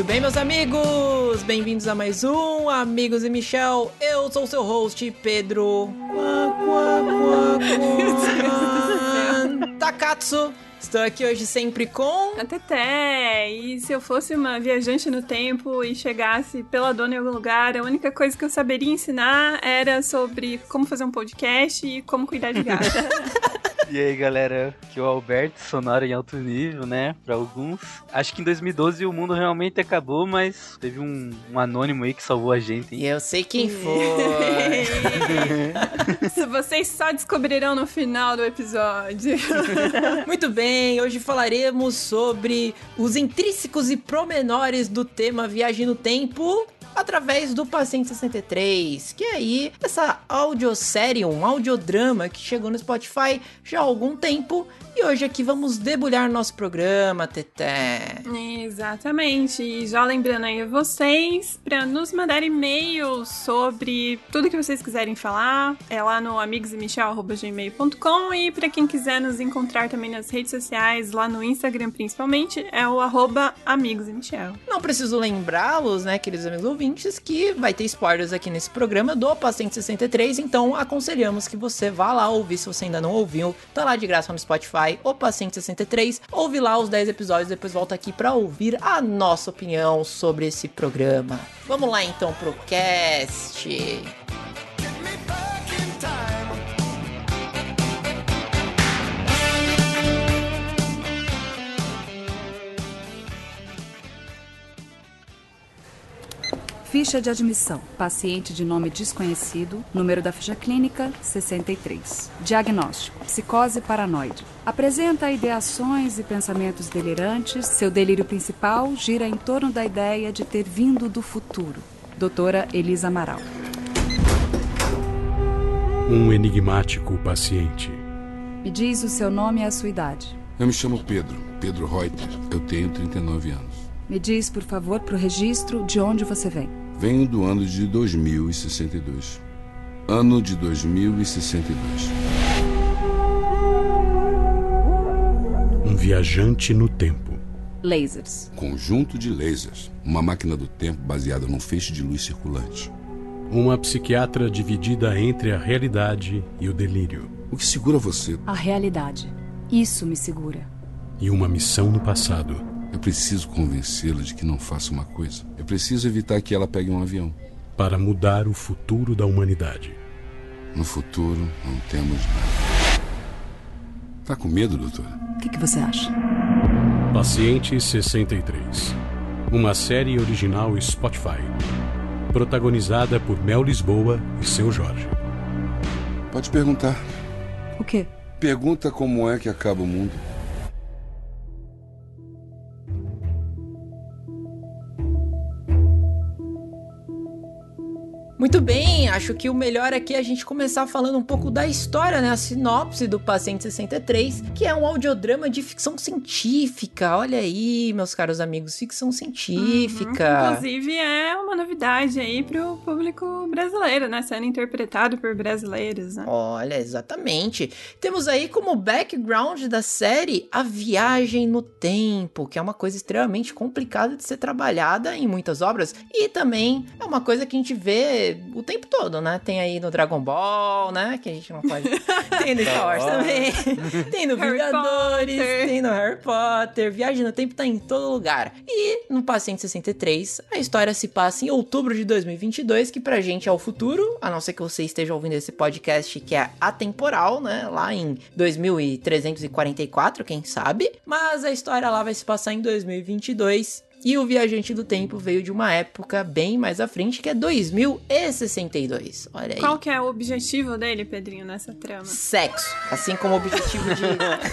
Muito bem, meus amigos! Bem-vindos a mais um Amigos e Michel. Eu sou o seu host, Pedro. Takatsu. Estou aqui hoje sempre com. A Teté. E se eu fosse uma viajante no tempo e chegasse pela dona em algum lugar, a única coisa que eu saberia ensinar era sobre como fazer um podcast e como cuidar de gato. E aí, galera, aqui é o Alberto, sonora em alto nível, né? Pra alguns. Acho que em 2012 o mundo realmente acabou, mas teve um, um anônimo aí que salvou a gente. E eu sei quem foi. Se vocês só descobrirão no final do episódio. Muito bem, hoje falaremos sobre os intrínsecos e promenores do tema Viagem no Tempo através do Paciente 63, que é aí essa audiosérie, um audiodrama que chegou no Spotify já há algum tempo. E hoje aqui vamos debulhar nosso programa, Teté. Exatamente. E já lembrando aí a vocês para nos mandar e-mails sobre tudo que vocês quiserem falar, é lá no amigosemichel.gmail.com e para quem quiser nos encontrar também nas redes sociais, lá no Instagram principalmente, é o arroba amigosemichel. Não preciso lembrá-los, né, queridos amigos ouvintes, que vai ter spoilers aqui nesse programa do Paciente 63, então aconselhamos que você vá lá ouvir se você ainda não ouviu. Tá lá de graça no Spotify, o Paciente 63. Ouve lá os 10 episódios, depois volta aqui para ouvir a nossa opinião sobre esse programa. Vamos lá então pro cast. Ficha de admissão. Paciente de nome desconhecido. Número da ficha clínica 63. Diagnóstico: psicose paranoide. Apresenta ideações e pensamentos delirantes. Seu delírio principal gira em torno da ideia de ter vindo do futuro. Doutora Elisa Amaral. Um enigmático paciente. Me diz o seu nome e a sua idade. Eu me chamo Pedro, Pedro Reuter. Eu tenho 39 anos. Me diz, por favor, para o registro de onde você vem. Venho do ano de 2062. Ano de 2062. Um viajante no tempo. Lasers. Conjunto de lasers. Uma máquina do tempo baseada num feixe de luz circulante. Uma psiquiatra dividida entre a realidade e o delírio. O que segura você? A realidade. Isso me segura. E uma missão no passado. Eu preciso convencê-la de que não faça uma coisa. Eu preciso evitar que ela pegue um avião. Para mudar o futuro da humanidade. No futuro, não temos nada. Tá com medo, doutora? O que, que você acha? Paciente 63. Uma série original Spotify. Protagonizada por Mel Lisboa e seu Jorge. Pode perguntar. O quê? Pergunta como é que acaba o mundo. Muito bem, acho que o melhor aqui é a gente começar falando um pouco da história, né? A sinopse do Paciente 63, que é um audiodrama de ficção científica. Olha aí, meus caros amigos, ficção científica. Uhum. Inclusive, é uma novidade aí pro público brasileiro, né? Sendo interpretado por brasileiros, né? Olha, exatamente. Temos aí como background da série a viagem no tempo, que é uma coisa extremamente complicada de ser trabalhada em muitas obras. E também é uma coisa que a gente vê o tempo todo, né? Tem aí no Dragon Ball, né? Que a gente não pode. tem no Star Wars também. tem no Harry Vingadores, Potter. tem no Harry Potter. Viagem no tempo tá em todo lugar. E no Paciente 63, a história se passa em outubro de 2022, que pra gente é o futuro, a não ser que você esteja ouvindo esse podcast que é atemporal, né? Lá em 2344, quem sabe. Mas a história lá vai se passar em 2022. E o Viajante do Tempo veio de uma época bem mais à frente, que é 2062. Olha aí. Qual que é o objetivo dele, Pedrinho, nessa trama? Sexo. Assim como objetivo de.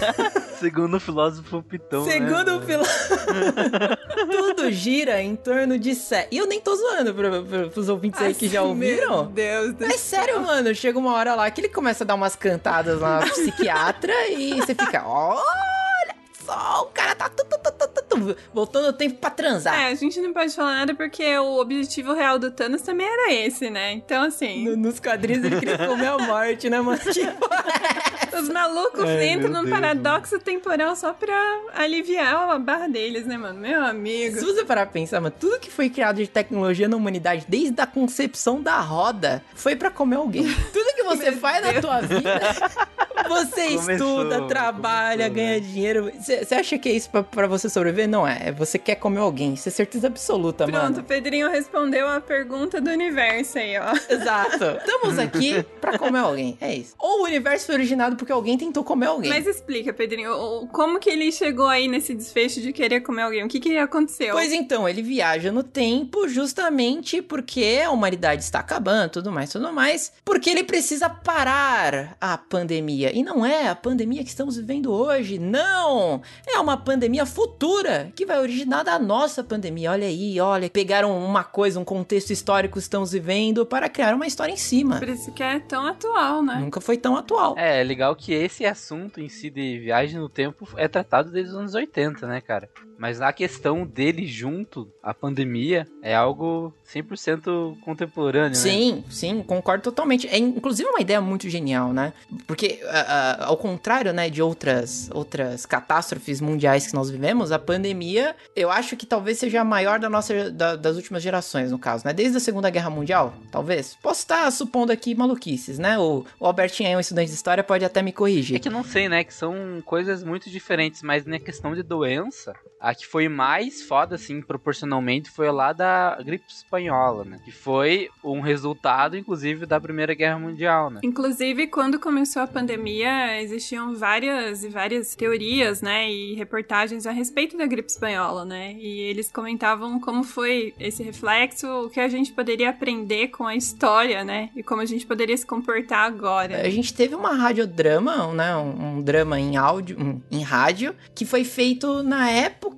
Segundo o filósofo Pitão. né, Segundo o mano? piloto. Tudo gira em torno de sexo. E eu nem tô zoando pro, pro, pros ouvintes aí que já Meu ouviram. Deus do É sério, mano. Chega uma hora lá que ele começa a dar umas cantadas lá na psiquiatra e você fica, olha só, o cara tá tu, tu, tu, tu, voltando o tempo pra transar. É, a gente não pode falar nada porque o objetivo real do Thanos também era esse, né? Então, assim. No- nos quadrinhos ele queria comer a morte, né, mano? Tipo, Os malucos Ai, entram meu num Deus, paradoxo temporal só pra aliviar a barra deles, né, mano? Meu amigo. Se você parar pra pensar, mano, tudo que foi criado de tecnologia na humanidade, desde a concepção da roda, foi pra comer alguém. Tudo que você faz na tua vida, você Começou, estuda, trabalha, começou, ganha dinheiro. Você acha que é isso pra, pra você sobreviver? Não é. Você quer comer alguém. Isso é certeza absoluta, Pronto, mano. o Pedrinho respondeu a pergunta do universo aí, ó. Exato. Estamos aqui pra comer alguém. É isso. Ou o universo foi originado porque alguém tentou comer alguém. Mas explica, Pedrinho, como que ele chegou aí nesse desfecho de querer comer alguém? O que que aconteceu? Pois então, ele viaja no tempo justamente porque a humanidade está acabando, tudo mais, tudo mais, porque ele precisa parar a pandemia. E não é a pandemia que estamos vivendo hoje, não! É uma pandemia futura que vai originar da nossa pandemia. Olha aí, olha, pegaram uma coisa, um contexto histórico que estamos vivendo para criar uma história em cima. Por isso que é tão atual, né? Nunca foi tão atual. É, é legal que esse assunto em si de viagem no tempo é tratado desde os anos 80, né, cara? Mas a questão dele junto à pandemia é algo 100% contemporâneo, né? Sim, sim, concordo totalmente. É inclusive uma ideia muito genial, né? Porque, ah, ah, ao contrário, né, de outras, outras catástrofes mundiais que nós vivemos, a pandemia, eu acho que talvez seja a maior da nossa, da- das últimas gerações, no caso, né? Desde a Segunda Guerra Mundial, talvez. Posso estar supondo aqui maluquices, né? O, o Albertinho é um estudante de história, pode até me É corrigir. que eu não sei, né? Que são coisas muito diferentes, mas na questão de doença, a que foi mais foda, assim, proporcionalmente, foi lá da gripe espanhola, né? Que foi um resultado, inclusive, da Primeira Guerra Mundial, né? Inclusive, quando começou a pandemia, existiam várias e várias teorias, né, e reportagens a respeito da gripe espanhola, né? E eles comentavam como foi esse reflexo, o que a gente poderia aprender com a história, né? E como a gente poderia se comportar agora. A gente teve uma radiodrama, né? Um, um drama em áudio, um- em rádio, que foi feito na época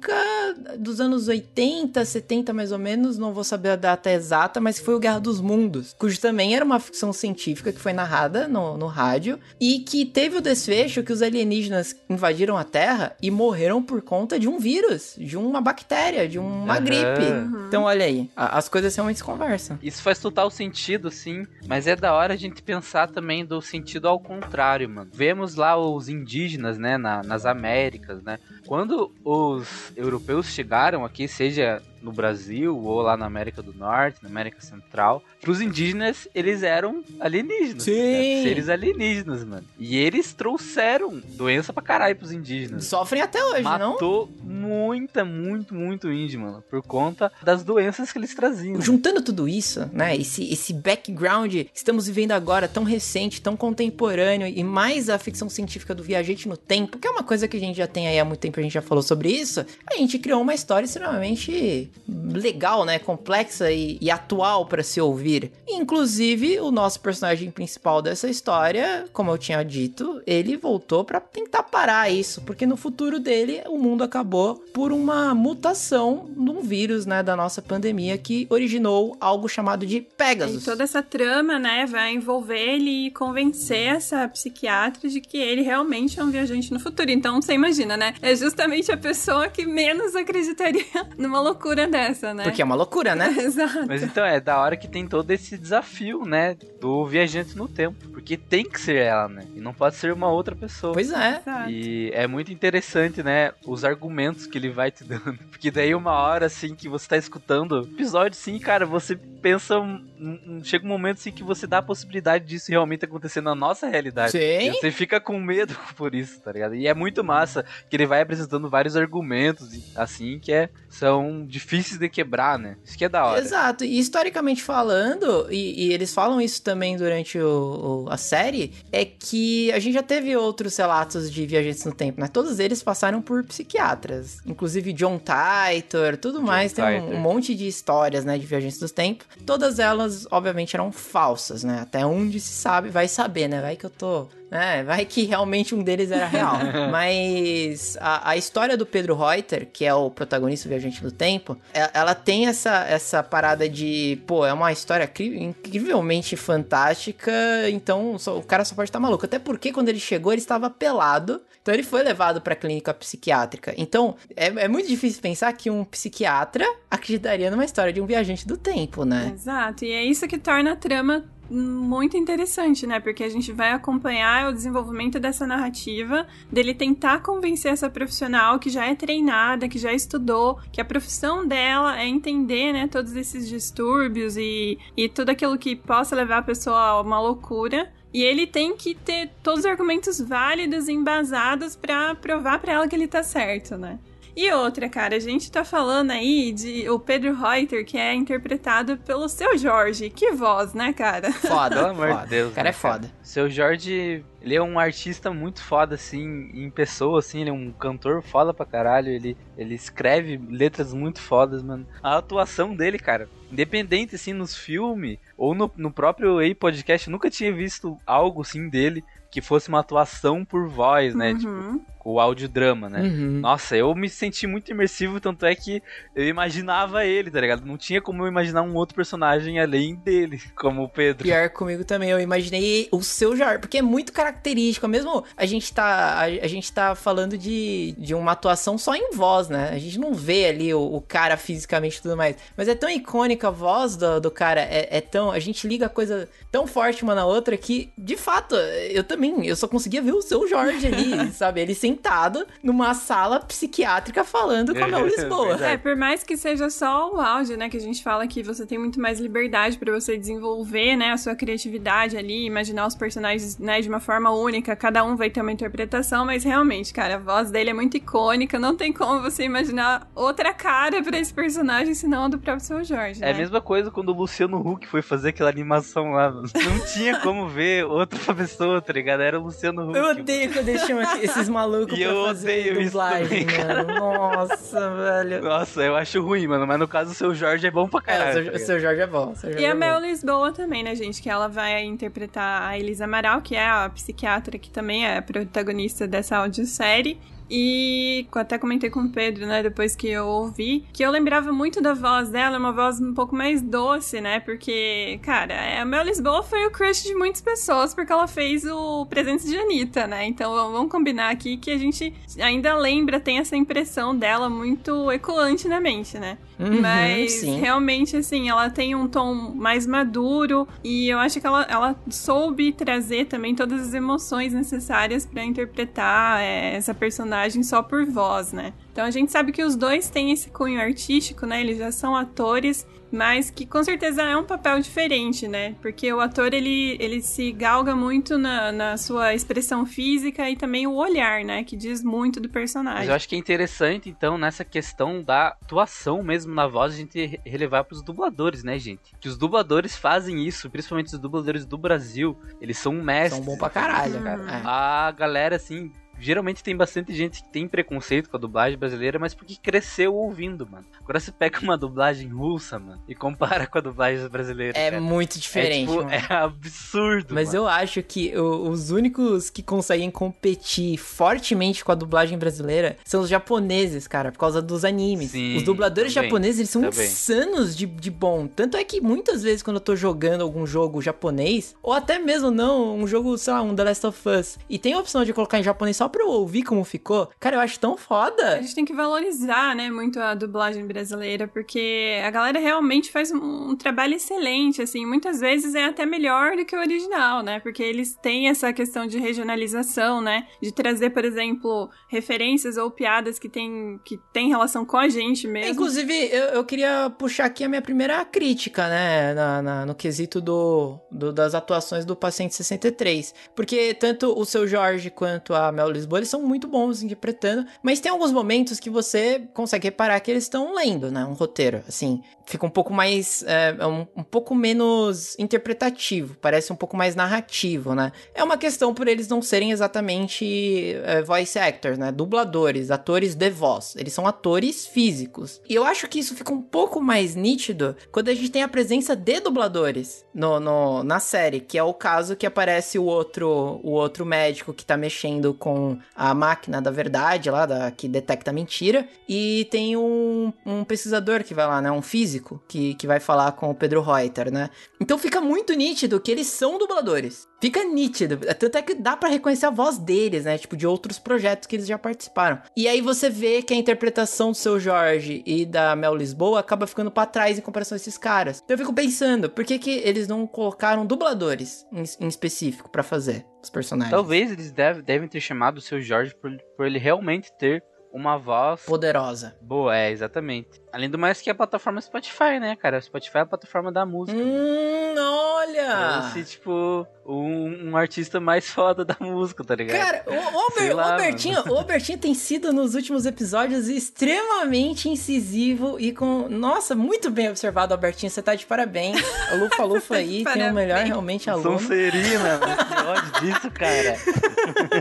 dos anos 80, 70 mais ou menos, não vou saber a data exata, mas foi o Guerra dos Mundos, cujo também era uma ficção científica que foi narrada no, no rádio e que teve o desfecho que os alienígenas invadiram a Terra e morreram por conta de um vírus, de uma bactéria, de uma Aham. gripe. Então, olha aí, a- as coisas realmente se conversam. Isso faz total sentido, sim, mas é da hora a gente pensar também do sentido ao contrário, mano. Vemos lá os indígenas, né, na- nas Américas, né? Quando os europeus chegaram aqui, seja no Brasil ou lá na América do Norte, na América Central, pros indígenas eles eram alienígenas. Sim. né? Seres alienígenas, mano. E eles trouxeram doença pra caralho pros indígenas. Sofrem até hoje, não? Matou muita, muito, muito índio, mano. Por conta das doenças que eles traziam. Juntando tudo isso, né? Esse, esse background que estamos vivendo agora, tão recente, tão contemporâneo, e mais a ficção científica do viajante no tempo, que é uma coisa que a gente já tem aí há muito tempo, a gente já falou sobre isso, a gente criou uma história extremamente legal, né? Complexa e, e atual para se ouvir. Inclusive, o nosso personagem principal dessa história, como eu tinha dito, ele voltou para tentar parar isso, porque no futuro dele, o mundo acabou por uma mutação num vírus, né, da nossa pandemia que originou algo chamado de E Pegasus. toda essa trama, né, vai envolver ele e convencer essa psiquiatra de que ele realmente é um viajante no futuro. Então, você imagina, né? É justamente a pessoa que menos acreditaria numa loucura dessa, né? Porque é uma loucura, né? Exato. Mas então é da hora que tem todo esse desafio, né? Do viajante no tempo. Porque tem que ser ela, né? E não pode ser uma outra pessoa. Pois é. Exato. E é muito interessante, né? Os argumentos que ele vai te dando. Porque daí uma hora, assim, que você tá escutando episódio, sim, cara, você pensa. um- um- chega um momento, assim, que você dá a possibilidade disso realmente acontecer na nossa realidade. E Sim. você fica com medo por isso, tá ligado? E é muito massa que ele vai apresentando vários argumentos, assim, que é, são difíceis de quebrar, né? Isso que é da hora. Exato, e historicamente falando, e, e eles falam isso também durante o, o- a série, é que a gente já teve outros relatos de viajantes no tempo, né? Todos eles passaram por psiquiatras, inclusive John Titor, tudo mais, tem um, Titor. um monte de histórias, né, de viajantes do tempo. Todas elas, obviamente, eram falsas, né? Até onde se sabe, vai saber, né? Vai que eu tô é, vai que realmente um deles era real. Mas a, a história do Pedro Reuter, que é o protagonista do Viajante do Tempo, é- ela tem essa, essa parada de, pô, é uma história cri- incrivelmente fantástica, então só- o cara só pode estar maluco. Até porque quando ele chegou, ele estava pelado, então ele foi levado pra clínica psiquiátrica. Então é, é muito difícil pensar que um psiquiatra acreditaria numa história de um viajante do tempo, né? Exato, e é isso que torna a trama muito interessante, né? Porque a gente vai acompanhar o desenvolvimento dessa narrativa, dele tentar convencer essa profissional que já é treinada, que já estudou, que a profissão dela é entender, né, todos esses distúrbios e, e tudo aquilo que possa levar a pessoa a uma loucura. E ele tem que ter todos os argumentos válidos e embasados para provar para ela que ele tá certo, né? E outra, cara, a gente tá falando aí de o Pedro Reuter, que é interpretado pelo seu Jorge. Que voz, né, cara? Foda, Pelo amor de Deus. O cara é né, cara? foda. Seu Jorge, ele é um artista muito foda, assim, em pessoa, assim, ele é um cantor foda pra caralho, ele, ele escreve letras muito fodas, mano. A atuação dele, cara, independente, assim, nos filmes, ou no, no próprio Ei Podcast, eu nunca tinha visto algo, assim, dele, que fosse uma atuação por voz, né, tipo, Uhum. com o audiodrama, né. Uhum. Nossa, eu me senti muito imersivo, tanto é que eu imaginava ele, tá ligado? Não tinha como eu imaginar um outro personagem além dele, como o Pedro. Pior comigo também, eu imaginei o seu Jorge, porque é muito característico, mesmo a gente tá, a, a gente tá falando de, de uma atuação só em voz, né? A gente não vê ali o, o cara fisicamente e tudo mais, mas é tão icônica a voz do, do cara, é, é tão, a gente liga a coisa tão forte uma na outra que, de fato, eu também, eu só conseguia ver o seu Jorge ali, sabe? Ele sentado numa sala psiquiátrica falando com a Mel Lisboa. É, por mais que seja só o áudio, né, que a gente fala que você tem muito mais liberdade pra você desenvolver, né, a sua criatividade ali, imaginar os personagens, né, de uma forma única, cada um vai ter uma interpretação, mas realmente, cara, a voz dele é muito icônica, não tem como você imaginar outra cara pra esse personagem senão a do próprio seu Jorge, É né? a mesma coisa quando o Luciano Huck foi fazer aquela animação lá. Não tinha como ver outra pessoa, tá ligado? Era o Luciano Huck. Eu odeio quando eles chamam esses malucos E pra eu fazer odeio isso dublagem, também, mano. Nossa, velho. Nossa, eu acho ruim, mano. Mas no caso, o seu Jorge é bom pra É, caralho. o seu, tá seu Jorge é bom. Jorge E é a bom. Mel Lisboa também, né, gente? Que ela vai interpretar a Elisa Amaral, que é a psiquiatra que também é a protagonista dessa audiosérie. E até comentei com o Pedro, né, depois que eu ouvi, que eu lembrava muito da voz dela, uma voz um pouco mais doce, né? Porque, cara, a Mel Lisboa foi o crush de muitas pessoas, porque ela fez o Presente de Anitta, né? Então vamos combinar aqui que a gente ainda lembra, tem essa impressão dela muito ecoante na mente, né? Uhum, Mas sim. realmente, assim, ela tem um tom mais maduro e eu acho que ela, ela soube trazer também todas as emoções necessárias pra interpretar é, essa personagem só por voz, né? Então a gente sabe que os dois têm esse cunho artístico, né? Eles já são atores, mas que com certeza é um papel diferente, né? Porque o ator ele, ele se galga muito na, na sua expressão física e também o olhar, né? Que diz muito do Mas personagem. eu acho que é interessante, então, nessa questão da atuação mesmo na voz, a gente re- relevar pros dubladores, né, gente? Que os dubladores fazem isso, principalmente os dubladores do Brasil, eles são mestres. São bom pra caralho, Uhum. cara. É. A galera, assim, geralmente tem bastante gente que tem preconceito com a dublagem brasileira, mas porque cresceu ouvindo, mano. Agora você pega uma dublagem russa, mano, e compara com a dublagem brasileira. É cara. muito diferente. É, tipo, é absurdo. Mas mano. eu acho que os únicos que conseguem competir fortemente com a dublagem brasileira são os japoneses, cara, por causa dos animes. Sim, os dubladores também, japoneses, eles são também. insanos de, de bom. Tanto é que muitas vezes quando eu tô jogando algum jogo japonês, ou até mesmo não, um jogo, sei lá, um The Last of Us, e tem a opção de colocar em japonês só pra eu ouvir como ficou, cara, eu acho tão A foda. gente tem que valorizar, né, muito a dublagem brasileira, porque a galera realmente faz um, um trabalho excelente, assim, muitas vezes é até melhor do que o original, né, porque eles têm essa questão de regionalização, né, de trazer, por exemplo, referências ou piadas que tem, que tem relação com a gente mesmo. Inclusive, eu, eu queria puxar aqui a minha primeira crítica, né, na, na- no quesito do, do- das atuações do Paciente 63. Porque tanto o seu Jorge quanto a Mel Lisboa, eles são muito bons interpretando, mas tem alguns momentos que você consegue reparar que eles estão lendo, né, um roteiro, assim. Fica um pouco mais, é, é um, um pouco menos interpretativo, parece um pouco mais narrativo, né. É uma questão por eles não serem exatamente é, voice actors, né, dubladores, atores de voz. Eles são atores físicos. E eu acho que isso fica um pouco mais nítido quando a gente tem a presença de dubladores no, no- na série, que é o caso que aparece o outro, o outro médico que tá mexendo com a máquina da verdade lá, da, que detecta mentira, e tem um, um pesquisador que vai lá, né, um físico, que, que vai falar com o Pedro Reuter, né. Então fica muito nítido que eles são dubladores. Fica nítido. Tanto é que dá pra reconhecer a voz deles, né? Tipo, de outros projetos que eles já participaram. E aí você vê que a interpretação do seu Jorge e da Mel Lisboa acaba ficando pra trás em comparação a esses caras. Então eu fico pensando, por que, que eles não colocaram dubladores em, em específico pra fazer os personagens? Talvez eles deve, devem ter chamado o seu Jorge por, por ele realmente ter uma voz Poderosa. boa, é, exatamente. Além do mais que a plataforma Spotify, né, cara? O Spotify é a plataforma da música. Hum, olha! Trouxe, tipo, um, um artista mais foda da música, tá ligado? Cara, o, o, Sei Alber- lá, o Albertinho, o Albertinho tem sido nos últimos episódios extremamente incisivo e com. Nossa, muito bem observado, Albertinho. Você tá de parabéns. A Lufa Lufa aí tem o melhor Parabéns. realmente aluno. Sonserina, que ódio disso, cara.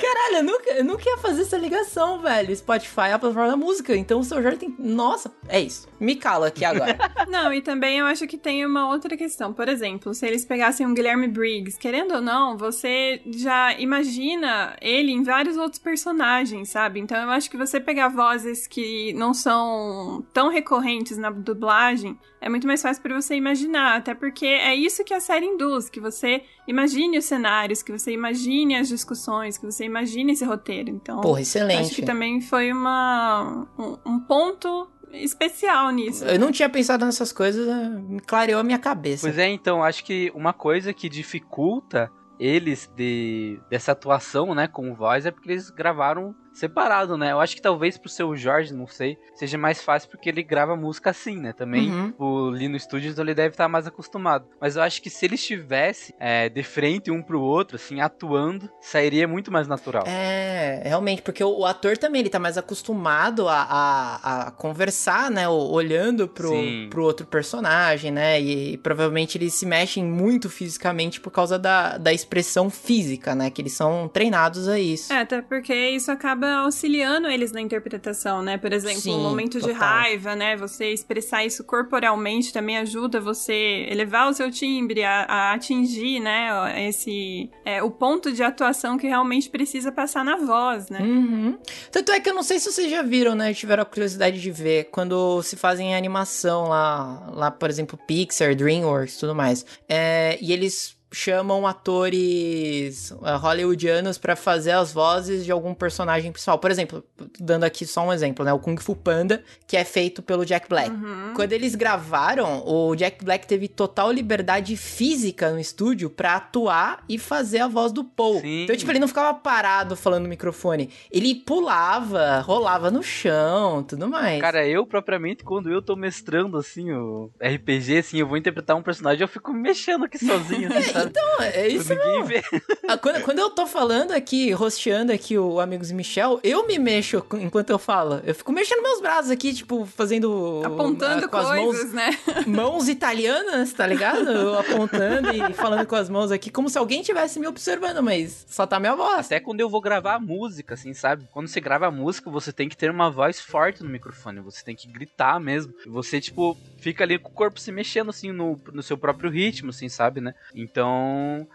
Caralho, eu nunca, eu nunca ia fazer essa ligação, velho. Spotify é a plataforma da música. Então o seu Jorge tem. Nossa, é isso. Me cala aqui agora. Não, e também eu acho que tem uma outra questão. Por exemplo, se eles pegassem um Guilherme Briggs, querendo ou não, você já imagina ele em vários outros personagens, sabe? Então eu acho que você pegar vozes que não são tão recorrentes na dublagem é muito mais fácil para você imaginar, até porque é isso que a série induz, que você imagine os cenários, que você imagine as discussões, que você imagine esse roteiro. Então, Porra, acho excelente. que também foi uma um, um ponto especial nisso. Eu não tinha pensado nessas coisas, me clareou a minha cabeça. Pois é, então, acho que uma coisa que dificulta eles de dessa atuação, né, com voz é porque eles gravaram separado, né? Eu acho que talvez pro seu Jorge, não sei, seja mais fácil porque ele grava música assim, né? Também Uhum. o ali no estúdio então ele deve estar mais acostumado. Mas eu acho que se ele estivesse é, de frente um pro outro, assim, atuando, sairia muito mais natural. É, realmente, porque o, o ator também, ele tá mais acostumado a, a, a conversar, né, o- olhando pro, Sim. pro outro personagem, né, e, provavelmente eles se mexem muito fisicamente por causa da, da expressão física, né, que eles são treinados a isso. É, até porque isso acaba auxiliando eles na interpretação, né? Por exemplo, Sim, um momento de total. raiva, né? Você expressar isso corporalmente também ajuda você elevar o seu timbre, a, a atingir, né? Esse é, o ponto de atuação que realmente precisa passar na voz, né? Uhum. Tanto é que eu não sei se vocês já viram, né? Tiveram a curiosidade de ver quando se fazem animação lá, lá por exemplo, Pixar, DreamWorks, tudo mais. É, e eles chamam atores uh, hollywoodianos pra fazer as vozes de algum personagem principal. Por exemplo, dando aqui só um exemplo, né? O Kung Fu Panda, que é feito pelo Jack Black. Uhum. Quando eles gravaram, o Jack Black teve total liberdade física no estúdio pra atuar e fazer a voz do Paul. Sim. Então, tipo, ele não ficava parado falando no microfone. Ele pulava, rolava no chão, tudo mais. Cara, eu propriamente, quando eu tô mestrando, assim, o RPG, assim, eu vou interpretar um personagem, eu fico mexendo aqui sozinho, assim, sabe? Então, é isso Ninguém vê. Ah, quando, quando eu tô falando aqui, rosteando aqui o Amigos Michel, eu me mexo enquanto eu falo. Eu fico mexendo meus braços aqui, tipo, fazendo. Apontando ah, com as coisas, né? mãos, mãos italianas, tá ligado? Eu apontando e falando com as mãos aqui, como se alguém tivesse me observando, mas só tá minha voz. Até quando eu vou gravar a música, assim, sabe? Quando você grava a música, você tem que ter uma voz forte no microfone. Você tem que gritar mesmo. Você, tipo, fica ali com o corpo se mexendo, assim, no, no seu próprio ritmo, assim, sabe, né? Então,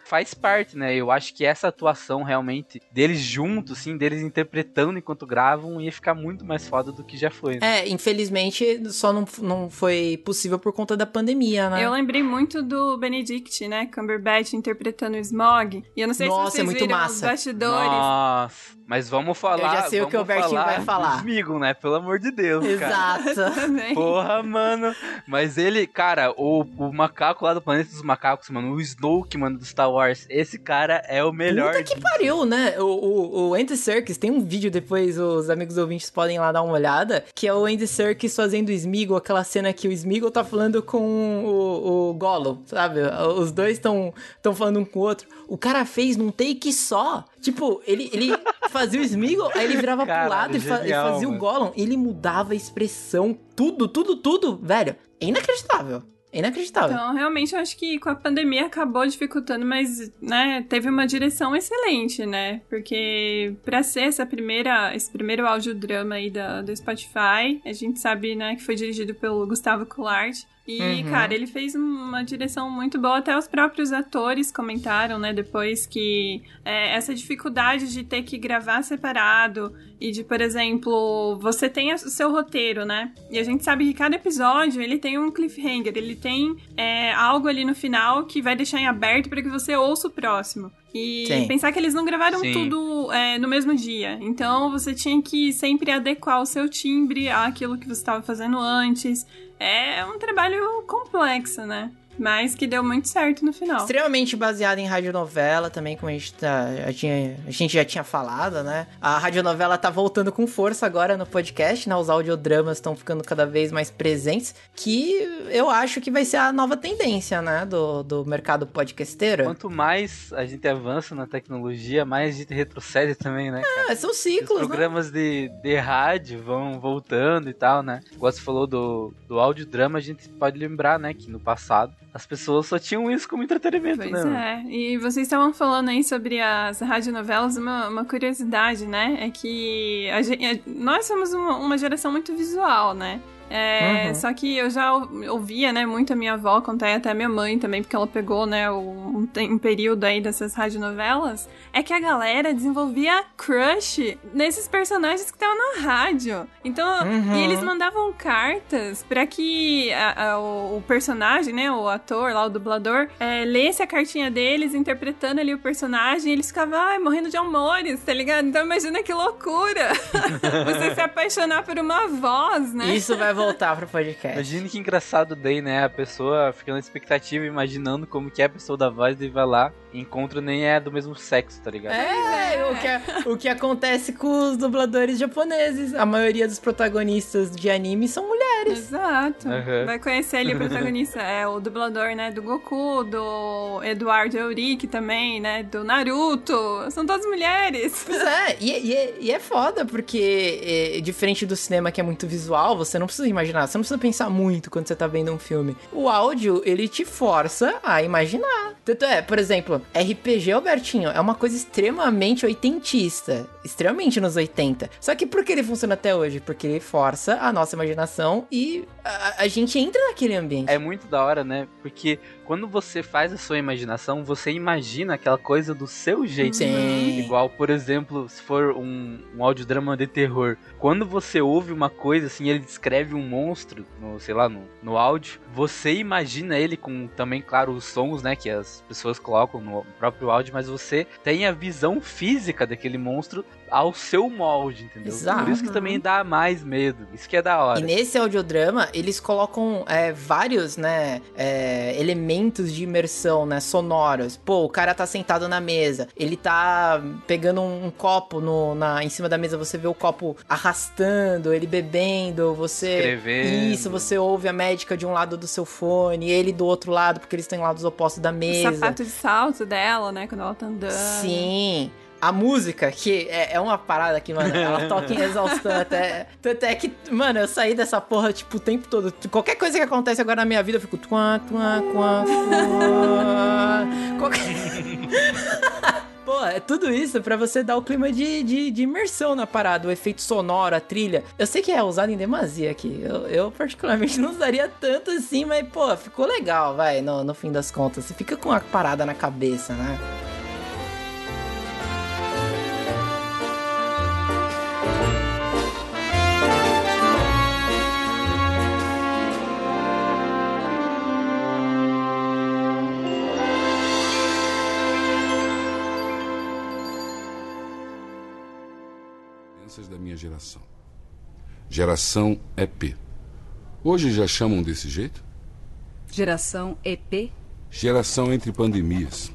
faz parte, né? Eu acho que essa atuação, realmente, deles juntos, assim, deles interpretando enquanto gravam, ia ficar muito mais foda do que já foi. Né? É, infelizmente, só não, não foi possível por conta da pandemia, né? Eu lembrei muito do Benedict, né? Cumberbatch interpretando o Smog. E eu não sei Nossa, se é vocês muito viram massa. os bastidores. Nossa, mas vamos falar. Eu já sei o que o vamos Albertinho vai falar. Smeagol, né? Pelo amor de Deus, cara. Exato. Porra, mano. Mas ele, cara, o, o macaco lá do Planeta dos Macacos, mano, o Snoke, mano, do Star Wars, esse cara é o melhor. Puta que pariu, né? O, o, o Andy Serkis, tem um vídeo depois, os amigos ouvintes podem lá dar uma olhada, que é o Andy Serkis fazendo o Smeagol, aquela cena que o Smeagol tá falando com o, o Gollum, sabe? Os dois estão tão falando um com o outro. O cara fez num take só. Tipo, ele, ele fazia o Smeagol, aí ele virava pro Caralho, lado e, fa- e genial, fazia o mano. Gollum. E ele mudava a expressão, tudo, tudo, tudo, velho. É inacreditável. Inacreditável. Então, realmente, eu acho que com a pandemia acabou dificultando, mas, né, teve uma direção excelente, né? Porque pra ser essa primeira, esse primeiro audiodrama aí da, do Spotify, a gente sabe, né, que foi dirigido pelo Gustavo Coulart. E, Uhum. cara, ele fez uma direção muito boa. Até os próprios atores comentaram, né, depois que é, essa dificuldade de ter que gravar separado e de, por exemplo, você tem o seu roteiro, né? E a gente sabe que cada episódio ele tem um cliffhanger, ele tem é, algo ali no final que vai deixar em aberto para que você ouça o próximo. E Sim. pensar que eles não gravaram Sim. tudo é, no mesmo dia. Então você tinha que sempre adequar o seu timbre àquilo que você estava fazendo antes. É um trabalho complexo, né? Mas que deu muito certo no final. Extremamente baseada em radionovela também, como a gente, tá, já tinha, a gente já tinha falado, né? A radionovela tá voltando com força agora no podcast, né? Os audiodramas estão ficando cada vez mais presentes, que eu acho que vai ser a nova tendência, né? Do, do mercado podcasteiro. Quanto mais a gente avança na tecnologia, mais a gente retrocede também, né, cara? Ah, são Os ciclos, né? programas de, de rádio vão voltando e tal, né? Igual você falou do, do audiodrama, a gente pode lembrar, né, que no passado as pessoas só tinham isso como entretenimento, Pois né? mano? é. E vocês estavam falando aí sobre as radionovelas, uma, uma curiosidade, né? É que a gen- é- nós somos uma, uma geração muito visual, né? É, Uhum. Só que eu já ou- ouvia, né, muito a minha avó contar e até a minha mãe também, porque ela pegou, né, um, um período aí dessas radionovelas, é que a galera desenvolvia crush nesses personagens que estavam na rádio. Então, Uhum. e eles mandavam cartas pra que a- a- o, o personagem, né, o ator lá, o dublador, é, lesse a cartinha deles, interpretando ali o personagem, e eles ficavam, ai, morrendo de amores, tá ligado? Então imagina que loucura! Você se apaixonar por uma voz, né? Isso vai voltar pro podcast. Imagina que engraçado daí, né? A pessoa fica na expectativa, imaginando como que é a pessoa da voz, daí vai lá e encontra nem é do mesmo sexo, tá ligado? É, o que, é- o que acontece com os dubladores japoneses. A maioria dos protagonistas de anime são mulheres. Exato. Uhum. Vai conhecer ali o protagonista, é o dublador, né, do Goku, do Eduardo Euric também, né, do Naruto. São todas mulheres. Pois é, e, e é- e é foda, porque é, diferente do cinema que é muito visual, você não precisa imaginar, você não precisa pensar muito quando você tá vendo um filme. O áudio, ele te força a imaginar. Tanto é, por exemplo, RPG, Albertinho, é uma coisa extremamente oitentista. Extremamente nos 80. Só que por que ele funciona até hoje? Porque ele força a nossa imaginação e a, a gente entra naquele ambiente. É muito da hora, né? Porque quando você faz a sua imaginação, você imagina aquela coisa do seu jeito. Sim. Igual, por exemplo, se for um, um audiodrama de terror. Quando você ouve uma coisa, assim, ele descreve um monstro, no, sei lá, no, no áudio, você imagina ele com também, claro, os sons, né, que as pessoas colocam no próprio áudio, mas você tem a visão física daquele monstro ao seu molde, entendeu? Exato. Por isso que também dá mais medo. Isso que é da hora. E nesse audiodrama, eles colocam é, vários, né, é, elementos de imersão, né, sonoros. Pô, o cara tá sentado na mesa, ele tá pegando um, copo no, na, em cima da mesa, você vê o copo arrastando, ele bebendo, você... Escrevendo. Isso, você ouve a médica de um lado do seu fone, ele do outro lado, porque eles estão em lados opostos da O mesa. sapato de salto dela, né, quando ela tá andando. Sim. A música, que é, é uma parada que, mano, ela toca em exaustão até. Tanto é que, mano, eu saí dessa porra, tipo, o tempo todo. Qualquer coisa que acontece agora na minha vida, eu fico. Tuan, tuan, tuan, tuan. Qualquer... Pô, é tudo isso pra você dar o clima de, de, de imersão na parada, o efeito sonoro, a trilha. Eu sei que é usado em demasia aqui. Eu, eu particularmente não usaria tanto assim, mas, pô, ficou legal, vai, no, no fim das contas. Você fica com a parada na cabeça, né? Crianças da minha geração. Geração EP. Hoje já chamam desse jeito? Geração EP? Geração entre pandemias.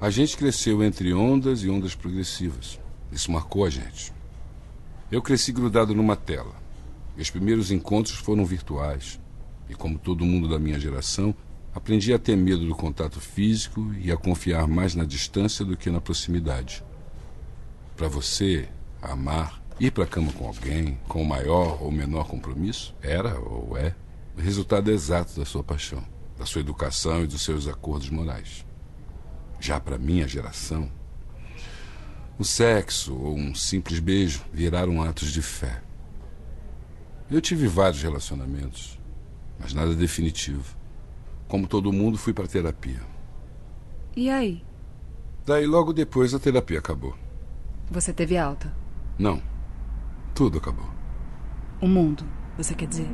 A gente cresceu entre ondas e ondas progressivas. Isso marcou a gente. Eu cresci grudado numa tela. Meus primeiros encontros foram virtuais. E como todo mundo da minha geração, aprendi a ter medo do contato físico e a confiar mais na distância do que na proximidade. Para você, amar, ir para a cama com alguém, com maior ou menor compromisso, era ou é o resultado exato da sua paixão, da sua educação e dos seus acordos morais. Já para minha geração, o sexo ou um simples beijo viraram atos de fé. Eu tive vários relacionamentos, mas nada definitivo. Como todo mundo, fui para terapia. E aí? Daí, logo depois, a terapia acabou. Você teve alta? Não. Tudo acabou. O mundo, você quer dizer?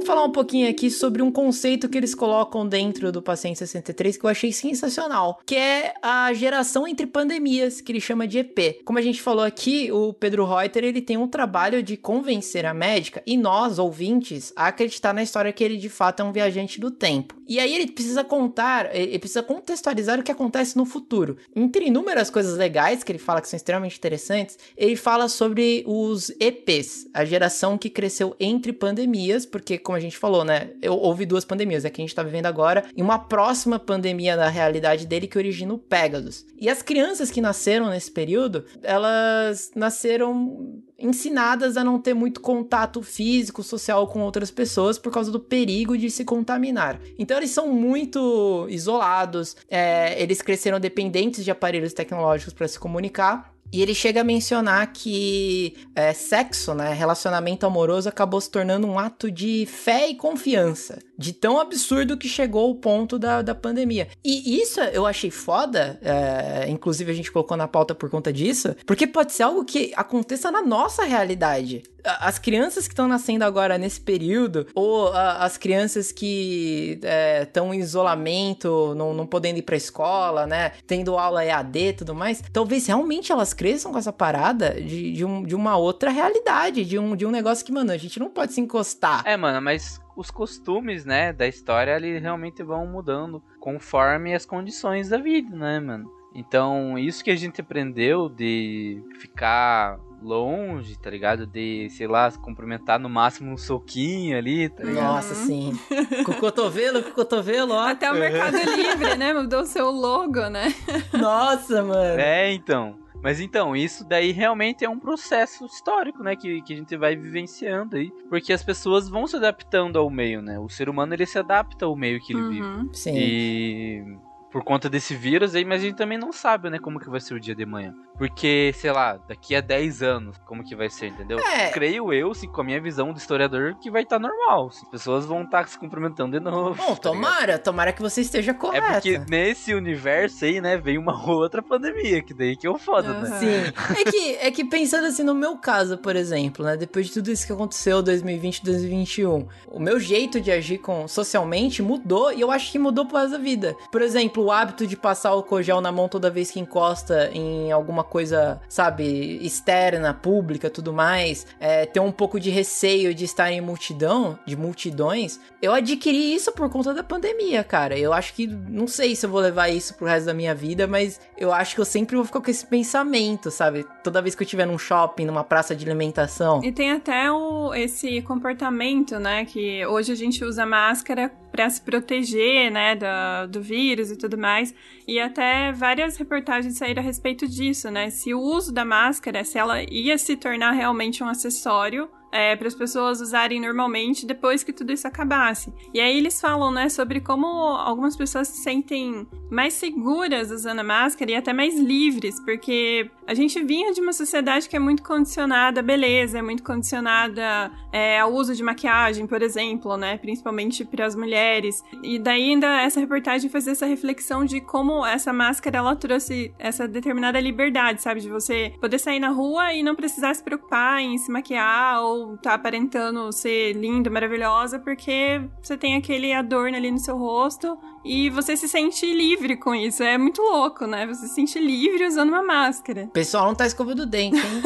Vamos falar um pouquinho aqui sobre um conceito que eles colocam dentro do Paciente 63 que eu achei sensacional, que é a geração entre pandemias, que ele chama de EP. Como a gente falou aqui, o Pedro Reuter, ele tem um trabalho de convencer a médica e nós, ouvintes, a acreditar na história que ele de fato é um viajante do tempo. E aí ele precisa contar, ele precisa contextualizar o que acontece no futuro. Entre inúmeras coisas legais que ele fala que são extremamente interessantes, ele fala sobre os EPs, a geração que cresceu entre pandemias, porque como a gente falou, né? Eu, houve duas pandemias, é que a gente tá vivendo agora, e uma próxima pandemia na realidade dele que origina o Pegasus. E as crianças que nasceram nesse período, elas nasceram ensinadas a não ter muito contato físico, social com outras pessoas por causa do perigo de se contaminar. Então eles são muito isolados, é, eles cresceram dependentes de aparelhos tecnológicos para se comunicar. E ele chega a mencionar que é, sexo, né, relacionamento amoroso, acabou se tornando um ato de fé e confiança. De tão absurdo que chegou o ponto da, da pandemia. E isso eu achei foda, é, inclusive a gente colocou na pauta por conta disso, porque pode ser algo que aconteça na nossa realidade as crianças que estão nascendo agora nesse período, ou a, as crianças que estão é, em isolamento, não, não podendo ir pra escola, né? Tendo aula EAD e tudo mais, talvez realmente elas cresçam com essa parada de, de, um, de uma outra realidade, de um, de um negócio que, mano, a gente não pode se encostar. É, mano, mas os costumes, né, da história, ali realmente vão mudando conforme as condições da vida, né, mano? Então, isso que a gente aprendeu de ficar longe, tá ligado? De, sei lá, se cumprimentar no máximo um soquinho ali, tá ligado? Nossa, sim. com o cotovelo, com o cotovelo, ó. Até o Mercado Livre, né? Mudou o seu logo, né? Nossa, mano. É, então. Mas então, isso daí realmente é um processo histórico, né? Que, que a gente vai vivenciando aí. Porque as pessoas vão se adaptando ao meio, né? O ser humano, ele se adapta ao meio que ele uhum. vive. Sim. E por conta desse vírus aí, mas a gente também não sabe, né, como que vai ser o dia de manhã. Porque, sei lá, daqui a 10 anos, como que vai ser, entendeu? É. Creio eu, assim, com a minha visão do historiador, que vai estar tá normal. As pessoas vão estar tá se cumprimentando de novo. Bom, tá tomara, ligado? tomara que você esteja correto. É porque nesse universo aí, né, veio uma outra pandemia, que daí que é o foda, uhum. né? Sim. É que, é que pensando assim, no meu caso, por exemplo, né, depois de tudo isso que aconteceu 2020, 2021, o meu jeito de agir com socialmente mudou e eu acho que mudou por causa da vida. Por exemplo, o hábito de passar o cogel na mão toda vez que encosta em alguma coisa, sabe, externa, pública, tudo mais, é, ter um pouco de receio de estar em multidão, de multidões, eu adquiri isso por conta da pandemia, cara. Eu acho que, não sei se eu vou levar isso pro resto da minha vida, mas eu acho que eu sempre vou ficar com esse pensamento, sabe? Toda vez que eu estiver num shopping, numa praça de alimentação. E tem até o, esse comportamento, né? Que hoje a gente usa máscara para se proteger, né, do, do vírus e tudo mais. E até várias reportagens saíram a respeito disso, né? Se o uso da máscara, se ela ia se tornar realmente um acessório é, para as pessoas usarem normalmente depois que tudo isso acabasse. E aí eles falam, né, sobre como algumas pessoas se sentem mais seguras usando a máscara e até mais livres, porque a gente vinha de uma sociedade que é muito condicionada à beleza, é muito condicionada é, ao uso de maquiagem, por exemplo, né, principalmente para as mulheres. E daí ainda essa reportagem faz essa reflexão de como essa máscara ela trouxe essa determinada liberdade, sabe, de você poder sair na rua e não precisar se preocupar em se maquiar ou tá aparentando ser linda, maravilhosa, porque você tem aquele adorno ali no seu rosto e você se sente livre com isso. É muito louco, né? Você se sente livre usando uma máscara. O pessoal não tá escovando o dente, hein?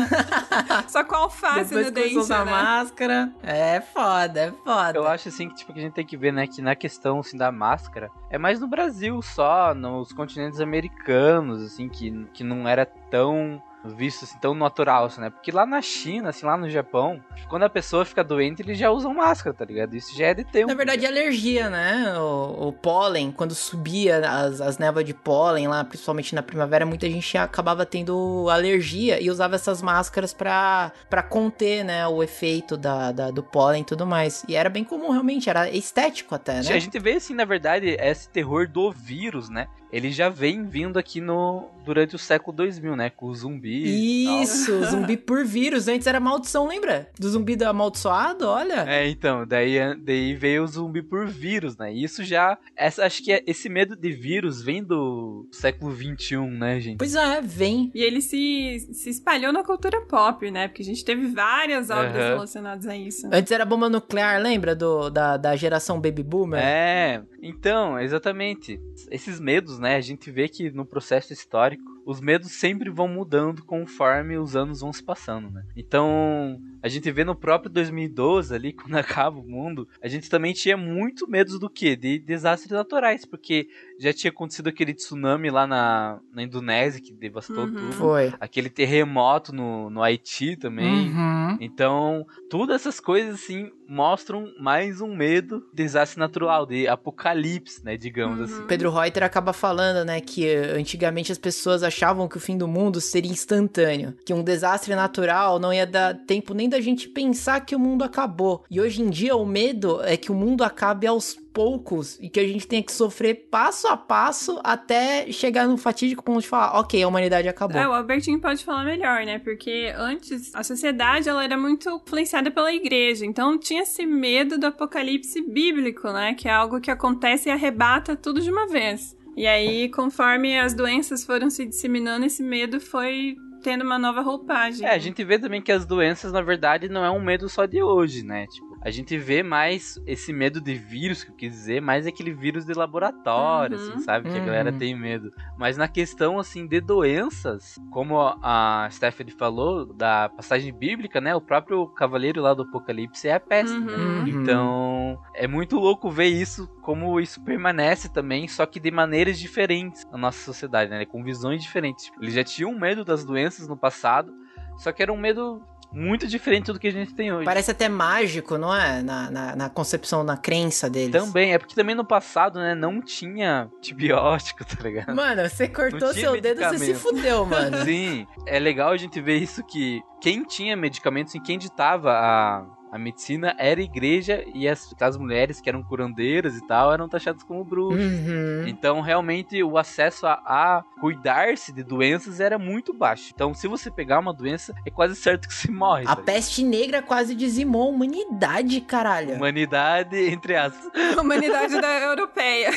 Só com alface Depois no dente, que usa né? máscara, é foda, é foda. Eu acho assim que, tipo, que a gente tem que ver, né, que na questão assim, da máscara, é mais no Brasil só, nos continentes americanos, assim, que, que não era tão visto assim tão natural, assim, né? Porque lá na China, assim, lá no Japão, quando a pessoa fica doente, eles já usam máscara, tá ligado? Isso já é de tempo. Na verdade, é alergia, né? O, o pólen, quando subia as, as névoas de pólen lá, principalmente na primavera, muita gente acabava tendo alergia e usava essas máscaras pra, pra conter, né, o efeito da, da, do pólen e tudo mais. E era bem comum, realmente, era estético até, né? A gente vê, assim, na verdade, esse terror do vírus, né? Ele já vem vindo aqui no durante o século 2000, né? Com o zumbi. Isso, zumbi por vírus. Antes era maldição, lembra? Do zumbi do amaldiçoado, olha. É, então, daí, daí veio o zumbi por vírus, né? Isso já. Essa, acho que é, esse medo de vírus vem do século 21, né, gente? Pois é, vem. E ele se, se espalhou na cultura pop, né? Porque a gente teve várias obras uhum. relacionadas a isso. Antes era bomba nuclear, lembra? Do, da, da geração Baby Boomer? É, então, exatamente. Esses medos, né? A gente vê que no processo histórico os medos sempre vão mudando conforme os anos vão se passando, né? Então, a gente vê no próprio 2012 ali, quando acaba o mundo, a gente também tinha muito medo do que? De desastres naturais, porque já tinha acontecido aquele tsunami lá na, na Indonésia que devastou uhum. tudo. Foi. Aquele terremoto no, no Haiti também. Uhum. Então, todas essas coisas assim mostram mais um medo de desastre natural, de apocalipse, né, digamos uhum. assim. Pedro Reuter acaba falando, né, que antigamente as pessoas achavam que o fim do mundo seria instantâneo, que um desastre natural não ia dar tempo nem da gente pensar que o mundo acabou. E hoje em dia o medo é que o mundo acabe aos poucos e que a gente tenha que sofrer passo a passo até chegar no fatídico ponto de falar, ok, a humanidade acabou. É, o Albertinho pode falar melhor, né? Porque antes a sociedade ela era muito influenciada pela igreja, então tinha esse medo do apocalipse bíblico, né? Que é algo que acontece e arrebata tudo de uma vez. E aí, conforme as doenças foram se disseminando, esse medo foi tendo uma nova roupagem. É, a gente vê também que as doenças, na verdade, não é um medo só de hoje, né? Tipo, a gente vê mais esse medo de vírus, que eu quis dizer, mais aquele vírus de laboratório, assim, uhum. assim, sabe? Que uhum. a galera uhum. tem medo. Mas na questão, assim, de doenças, como a Stephanie falou, da passagem bíblica, né? O próprio cavaleiro lá do Apocalipse é a peste, né? uhum. né? Então, é muito louco ver isso, como isso permanece também, só que de maneiras diferentes na nossa sociedade, né? Com visões diferentes. Eles já tinham medo das doenças no passado, só que era um medo muito diferente do que a gente tem hoje. Parece até mágico, não é? Na, na, na, concepção, na crença deles. Também, é porque também no passado, né, não tinha antibiótico, tá ligado? Mano, você cortou seu dedo, você se fudeu, mano. Sim, é legal a gente ver isso que quem tinha medicamentos e quem ditava a a medicina era igreja e as, as mulheres que eram curandeiras e tal eram taxadas como bruxas. Uhum. Então, realmente, o acesso a, a cuidar-se de doenças era muito baixo. Então, se você pegar uma doença, é quase certo que você morre. A tá peste negra quase dizimou a humanidade, caralho. Humanidade, entre aspas. humanidade da europeia.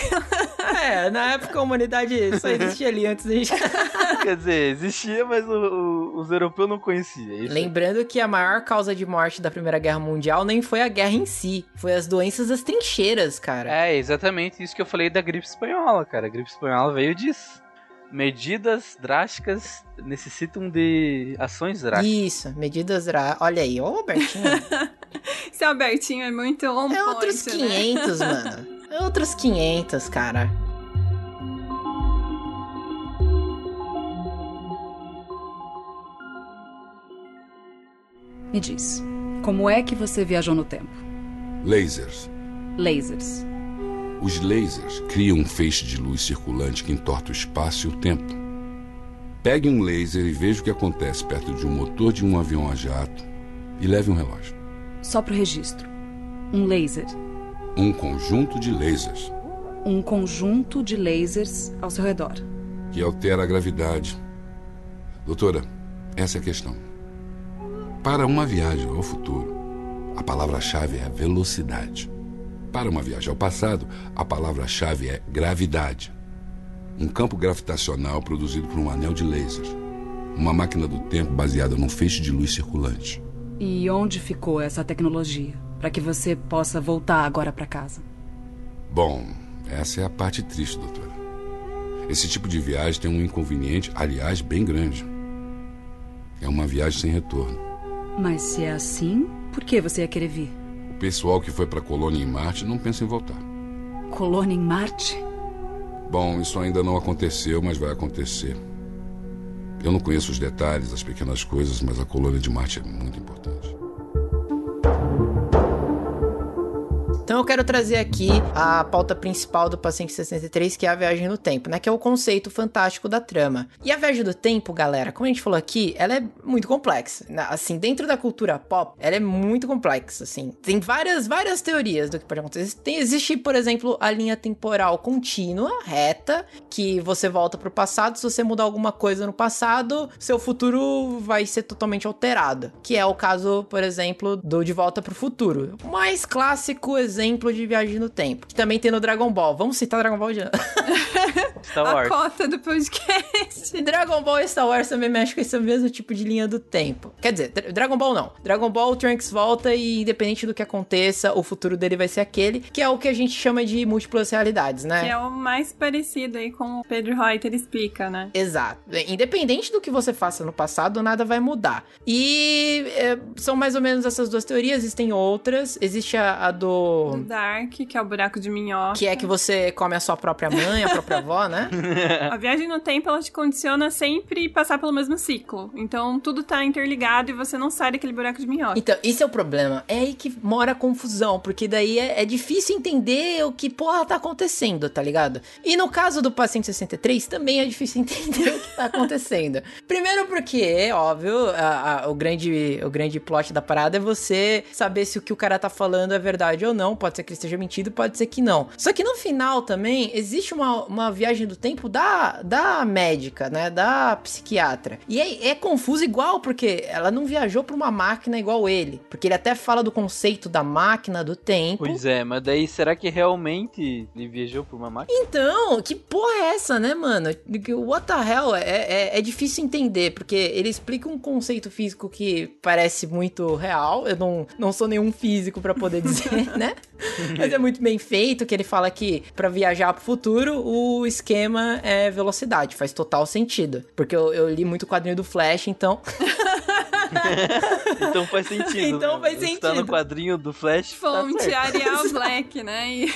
é, na época a humanidade só existia ali antes da gente. Quer dizer, existia, mas o, o, os europeus não conheciam. É Lembrando que a maior causa de morte da Primeira Guerra Mundial nem foi a guerra em si, foi as doenças das trincheiras, cara. É, exatamente isso que eu falei da gripe espanhola, cara. A gripe espanhola veio disso. Medidas drásticas necessitam de ações drásticas. Isso, medidas drásticas. Olha aí, ô Albertinho. Esse Albertinho é muito on É outros 500, né? mano. É outros 500, cara. Me diz, como é que você viajou no tempo? Lasers. Lasers. Os lasers criam um feixe de luz circulante que entorta o espaço e o tempo. Pegue um laser e veja o que acontece perto de um motor de um avião a jato e leve um relógio. Só para o registro. Um laser. Um conjunto de lasers. Um conjunto de lasers ao seu redor. Que altera a gravidade. Doutora, essa é a questão. Para uma viagem ao futuro, a palavra-chave é velocidade. Para uma viagem ao passado, a palavra-chave é gravidade. Um campo gravitacional produzido por um anel de laser. Uma máquina do tempo baseada num feixe de luz circulante. E onde ficou essa tecnologia? Para que você possa voltar agora para casa? Bom, essa é a parte triste, doutora. Esse tipo de viagem tem um inconveniente, aliás, bem grande. É uma viagem sem retorno. Mas se é assim, por que você ia querer vir? O pessoal que foi para a colônia em Marte não pensa em voltar. Colônia em Marte? Bom, isso ainda não aconteceu, mas vai acontecer. Eu não conheço os detalhes, as pequenas coisas, mas a colônia de Marte é muito importante. Então eu quero trazer aqui a pauta principal do paciente 63, que é a viagem no tempo, né? Que é o conceito fantástico da trama. E a viagem do tempo, galera, como a gente falou aqui, ela é muito complexa. Assim, dentro da cultura pop, ela é muito complexa, assim. Tem várias, várias teorias do que pode acontecer. Tem, existe, por exemplo, a linha temporal contínua, reta, que você volta pro passado, se você mudar alguma coisa no passado, seu futuro vai ser totalmente alterado. Que é o caso, por exemplo, do De Volta pro Futuro. O mais clássico exemplo de viagem no tempo. Que também tem no Dragon Ball. Vamos citar Dragon Ball de Star Wars. A cota do podcast. Dragon Ball e Star Wars também mexem com esse mesmo tipo de linha do tempo. Quer dizer, Dragon Ball não. Dragon Ball, o Trunks volta e independente do que aconteça, o futuro dele vai ser aquele, que é o que a gente chama de múltiplas realidades, né? Que é o mais parecido aí com o Pedro Reuter explica, né? Exato. Independente do que você faça no passado, nada vai mudar. E é, são mais ou menos essas duas teorias, existem outras. Existe a, a do... do... Dark, que é o buraco de minhoca. Que é que você come a sua própria mãe, a própria avó, né? a viagem no tempo, ela te condiciona sempre passar pelo mesmo ciclo. Então, tudo tá interligado e você não sai daquele buraco de minhoca. Então, esse é o problema. É aí que mora a confusão, porque daí é, é difícil entender o que porra tá acontecendo, tá ligado? E no caso do paciente 63, também é difícil entender o que tá acontecendo. Primeiro porque, óbvio, a, a, o, grande, o grande plot da parada é você saber se o que o cara tá falando é verdade ou não. Pode ser que ele esteja mentindo, pode ser que não. Só que no final também existe uma, uma viagem do tempo da, da médica, né? Da psiquiatra. E é, é confuso igual, porque ela não viajou pra uma máquina igual ele. Porque ele até fala do conceito da máquina do tempo. Pois é, mas daí será que realmente ele viajou pra uma máquina? Então, que porra é essa, né, mano? What the hell? É, é, é difícil entender, porque ele explica um conceito físico que parece muito real. Eu não, não sou nenhum físico para poder dizer, né? Mas é muito bem feito, que ele fala que para viajar pro futuro, o esquema é velocidade. Faz total sentido. Porque eu, eu li muito o quadrinho do Flash, então... então faz sentido. Então né? faz sentido. Tá no quadrinho do Flash. Fonte tá Arial Black, né? E...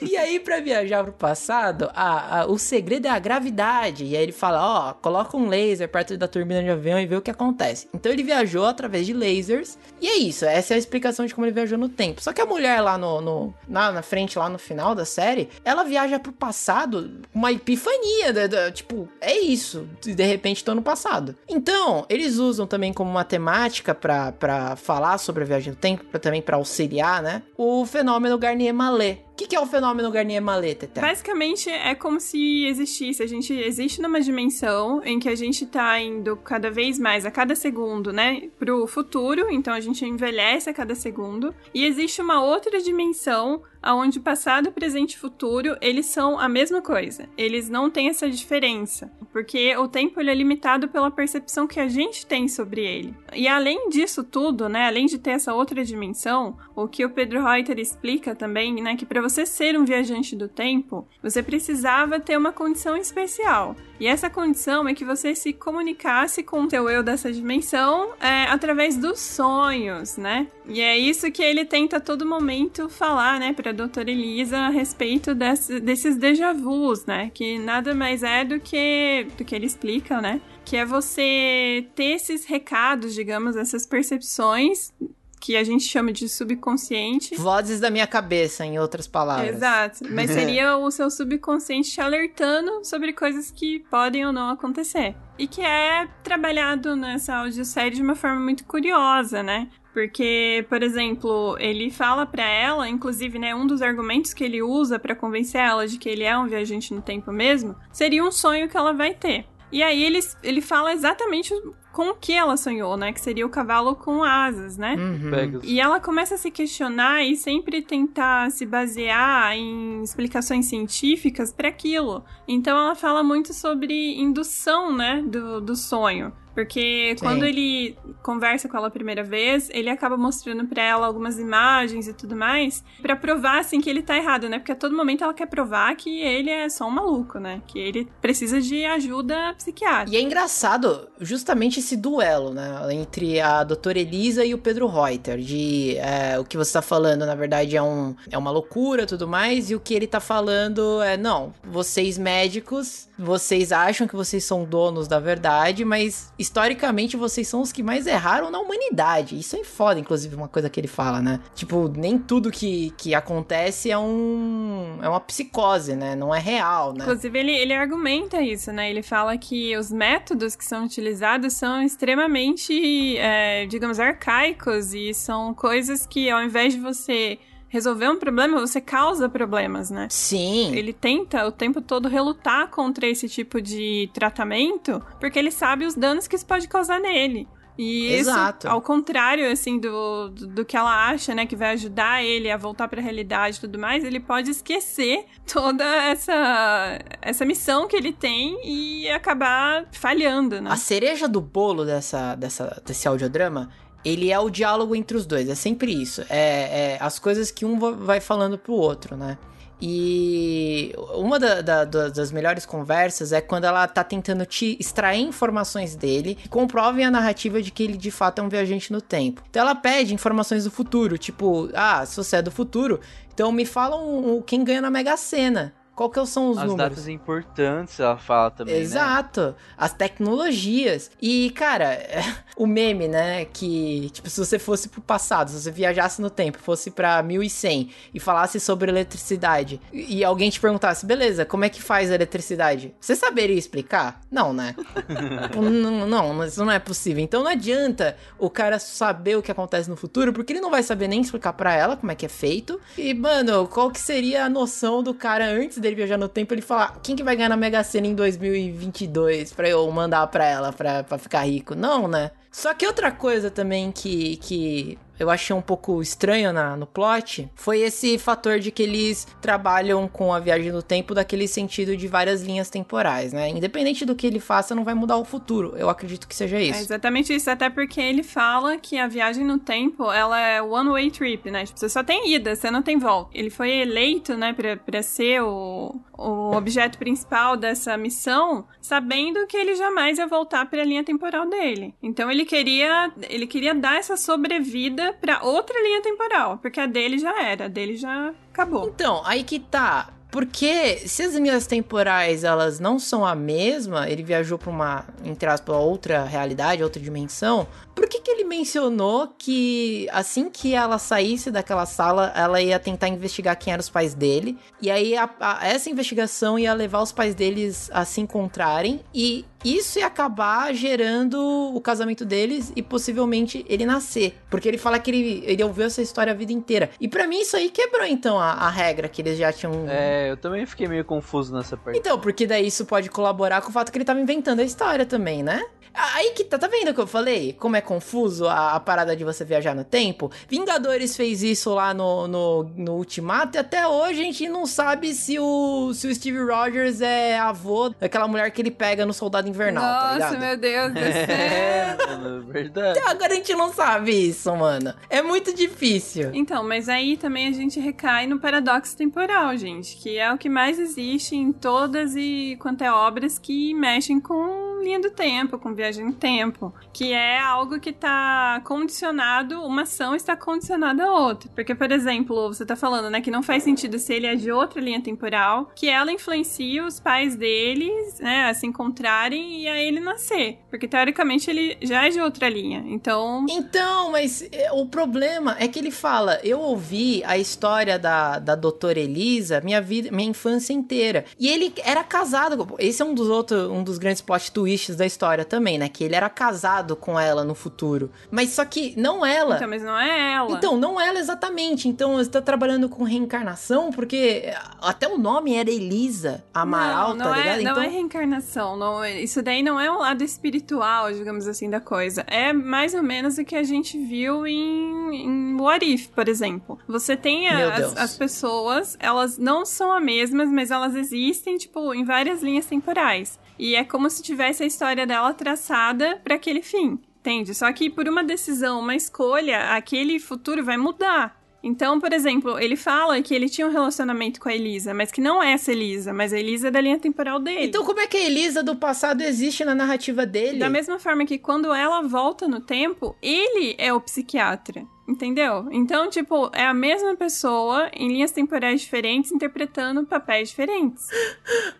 e aí, pra viajar pro passado, a, a, o segredo é a gravidade. E aí ele fala: ó, coloca um laser perto da turbina de avião e vê o que acontece. Então ele viajou através de lasers. E é isso, essa é a explicação de como ele viajou no tempo. Só que a mulher lá no, no na, na, frente, lá no final da série, ela viaja pro passado, uma epifania. Da, da, tipo, é isso. De repente tô no passado. Então, eles usam também como matemática para falar sobre a viagem do tempo, pra, também para auxiliar, né? O fenômeno Garnier-Mallet que, que é o fenômeno Garnier-Mallet, Tete? Basicamente, é como se existisse. A gente existe numa dimensão em que a gente tá indo cada vez mais, a cada segundo, né, pro futuro. Então, a gente envelhece a cada segundo. E existe uma outra dimensão onde passado, presente e futuro, eles são a mesma coisa. Eles não têm essa diferença, porque o tempo ele é limitado pela percepção que a gente tem sobre ele. E além disso tudo, né, além de ter essa outra dimensão, o que o Pedro Reuter explica também, né, que para você ser um viajante do tempo, você precisava ter uma condição especial. E essa condição é que você se comunicasse com o teu eu dessa dimensão é, através dos sonhos, né? E é isso que ele tenta a todo momento falar, né, para a doutora Elisa a respeito desse, desses déjà vus, né? Que nada mais é do que do que ele explica, né? Que é você ter esses recados, digamos, essas percepções que a gente chama de subconsciente. Vozes da minha cabeça, em outras palavras. Exato. Mas seria o seu subconsciente te alertando sobre coisas que podem ou não acontecer. E que é trabalhado nessa audiosérie de uma forma muito curiosa, né? Porque, por exemplo, ele fala para ela, inclusive, né, um dos argumentos que ele usa para convencer ela de que ele é um viajante no tempo mesmo, seria um sonho que ela vai ter. E aí ele, ele fala exatamente com o que ela sonhou, né? Que seria o cavalo com asas, né? Uhum. E ela começa a se questionar e sempre tentar se basear em explicações científicas para aquilo. Então ela fala muito sobre indução, né? Do, do sonho. Porque Sim. quando ele conversa com ela a primeira vez, ele acaba mostrando pra ela algumas imagens e tudo mais, pra provar assim que ele tá errado, né? Porque a todo momento ela quer provar que ele é só um maluco, né? Que ele precisa de ajuda psiquiátrica. E é engraçado justamente esse duelo, né? Entre a doutora Elisa e o Pedro Reuter. De é, o que você tá falando, na verdade, é, um, é uma loucura tudo mais. E o que ele tá falando é: não, vocês médicos, vocês acham que vocês são donos da verdade, mas historicamente vocês são os que mais erraram na humanidade. Isso é foda, inclusive, uma coisa que ele fala, né? Tipo, nem tudo que, que acontece é um. é uma psicose, né? Não é real, né? Inclusive, ele, ele argumenta isso, né? Ele fala que os métodos que são utilizados são extremamente, é, digamos, arcaicos e são coisas que, ao invés de você resolver um problema, você causa problemas, né? Sim. Ele tenta o tempo todo relutar contra esse tipo de tratamento, porque ele sabe os danos que isso pode causar nele. E Exato. isso, ao contrário, assim, do, do, do, que ela acha, né, que vai ajudar ele a voltar para a realidade e tudo mais, ele pode esquecer toda essa, essa missão que ele tem e acabar falhando, né? A cereja do bolo dessa, dessa, desse audiodrama ele é o diálogo entre os dois, é sempre isso. É, é as coisas que um vai falando pro outro, né? E uma da, da, das melhores conversas é quando ela tá tentando te extrair informações dele que comprovem a narrativa de que ele de fato é um viajante no tempo. Então ela pede informações do futuro, tipo, ah, se você é do futuro, então me falam quem ganha na Mega Sena. Qual que são os As números? datas importantes, ela fala também, né? Exato. Né? As tecnologias. E, cara, o meme, né? Que, tipo, se você fosse pro passado, se você viajasse no tempo, fosse pra 1100 e falasse sobre eletricidade, e alguém te perguntasse, beleza, como é que faz a eletricidade? Você saberia explicar? Não, né? não, não, isso não é possível. Então não adianta o cara saber o que acontece no futuro, porque ele não vai saber nem explicar para ela como é que é feito. E, mano, qual que seria a noção do cara antes dele viajar no tempo, ele falar quem que vai ganhar na Mega Sena em 2022 pra eu mandar pra ela pra, pra ficar rico. Não, né? Só que outra coisa também que, que eu achei um pouco estranho na, no plot foi esse fator de que eles trabalham com a viagem no tempo daquele sentido de várias linhas temporais, né? Independente do que ele faça, não vai mudar o futuro. Eu acredito que seja isso. É exatamente isso, até porque ele fala que a viagem no tempo, ela é one way trip, né? Tipo, você só tem ida, você não tem volta. Ele foi eleito, né, pra, pra ser o, o objeto principal dessa missão, sabendo que ele jamais ia voltar para a linha temporal dele. Então ele queria, ele queria dar essa sobrevida para outra linha temporal, porque a dele já era, a dele já acabou. Então, aí que tá. Porque se as linhas temporais elas não são a mesma, ele viajou para uma, entre aspas, outra realidade, outra dimensão, por que, que ele mencionou que assim que ela saísse daquela sala, ela ia tentar investigar quem eram os pais dele? E aí a, a, essa investigação ia levar os pais deles a se encontrarem e isso ia acabar gerando o casamento deles e possivelmente ele nascer. Porque ele fala que ele, ele ouviu essa história a vida inteira. E para mim isso aí quebrou então a, a, regra que eles já tinham. É, eu também fiquei meio confuso nessa parte. Então, porque daí isso pode colaborar com o fato que ele tava inventando a história também, né? Aí que tá, tá vendo o que eu falei? Como é confuso a, a, parada de você viajar no tempo? Vingadores fez isso lá no, no, no, Ultimato e até hoje a gente não sabe se o, se o Steve Rogers é avô daquela mulher que ele pega no Soldado Invernal, Nossa, tá ligado? meu Deus do céu. É, mano, verdade. Até agora a gente não sabe isso, mano. É muito difícil. Então, mas aí também a gente recai no paradoxo temporal, gente, que é o que mais existe em todas e quanto é obras que mexem com linha do tempo, com viagem no tempo, que é algo que está condicionado, uma ação está condicionada a outra. Porque, por exemplo, você está falando, né, que não faz sentido se ele é de outra linha temporal, que ela influencia os pais deles, né, a se encontrarem e a ele nascer. Porque, teoricamente, ele já é de outra linha. Então... Então, mas é, o problema é que ele fala, eu ouvi a história da, da doutora Elisa minha vida, minha infância inteira. E ele era casado, esse é um dos outros, um dos grandes plot twists twists da história também, né? Que ele era casado com ela no futuro. Mas só que não ela. Então, mas não é ela. Então, não ela exatamente. Então, você tá trabalhando com reencarnação, porque até o nome era Elisa Amaral, não, não tá é, ligado? Não então... é reencarnação. Não, isso daí não é um lado espiritual, digamos assim, da coisa. É mais ou menos o que a gente viu em, em What If, por exemplo. Você tem as, as pessoas, elas não são as mesmas, mas elas existem, tipo, em várias linhas temporais. E é como se tivesse a história dela traçada para aquele fim, entende? Só que por uma decisão, uma escolha, aquele futuro vai mudar. Então, por exemplo, ele fala que ele tinha um relacionamento com a Elisa, mas que não é essa Elisa, mas a Elisa é da linha temporal dele. Então, como é que a Elisa do passado existe na narrativa dele? Da mesma forma que quando ela volta no tempo, ele é o psiquiatra. Entendeu? Então, tipo, é a mesma pessoa em linhas temporais diferentes interpretando papéis diferentes.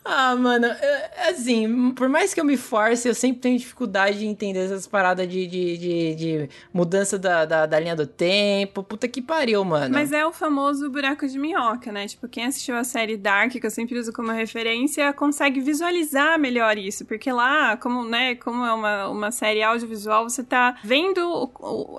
Ah, mano, assim, por mais que eu me force, eu sempre tenho dificuldade de entender essas paradas de, de, de, de mudança da, da, da, linha do tempo. Puta que pariu, mano. Mas é o famoso buraco de minhoca, né? Tipo, quem assistiu a série Dark, que eu sempre uso como referência, consegue visualizar melhor isso. Porque lá, como, né, como é uma, uma série audiovisual, você tá vendo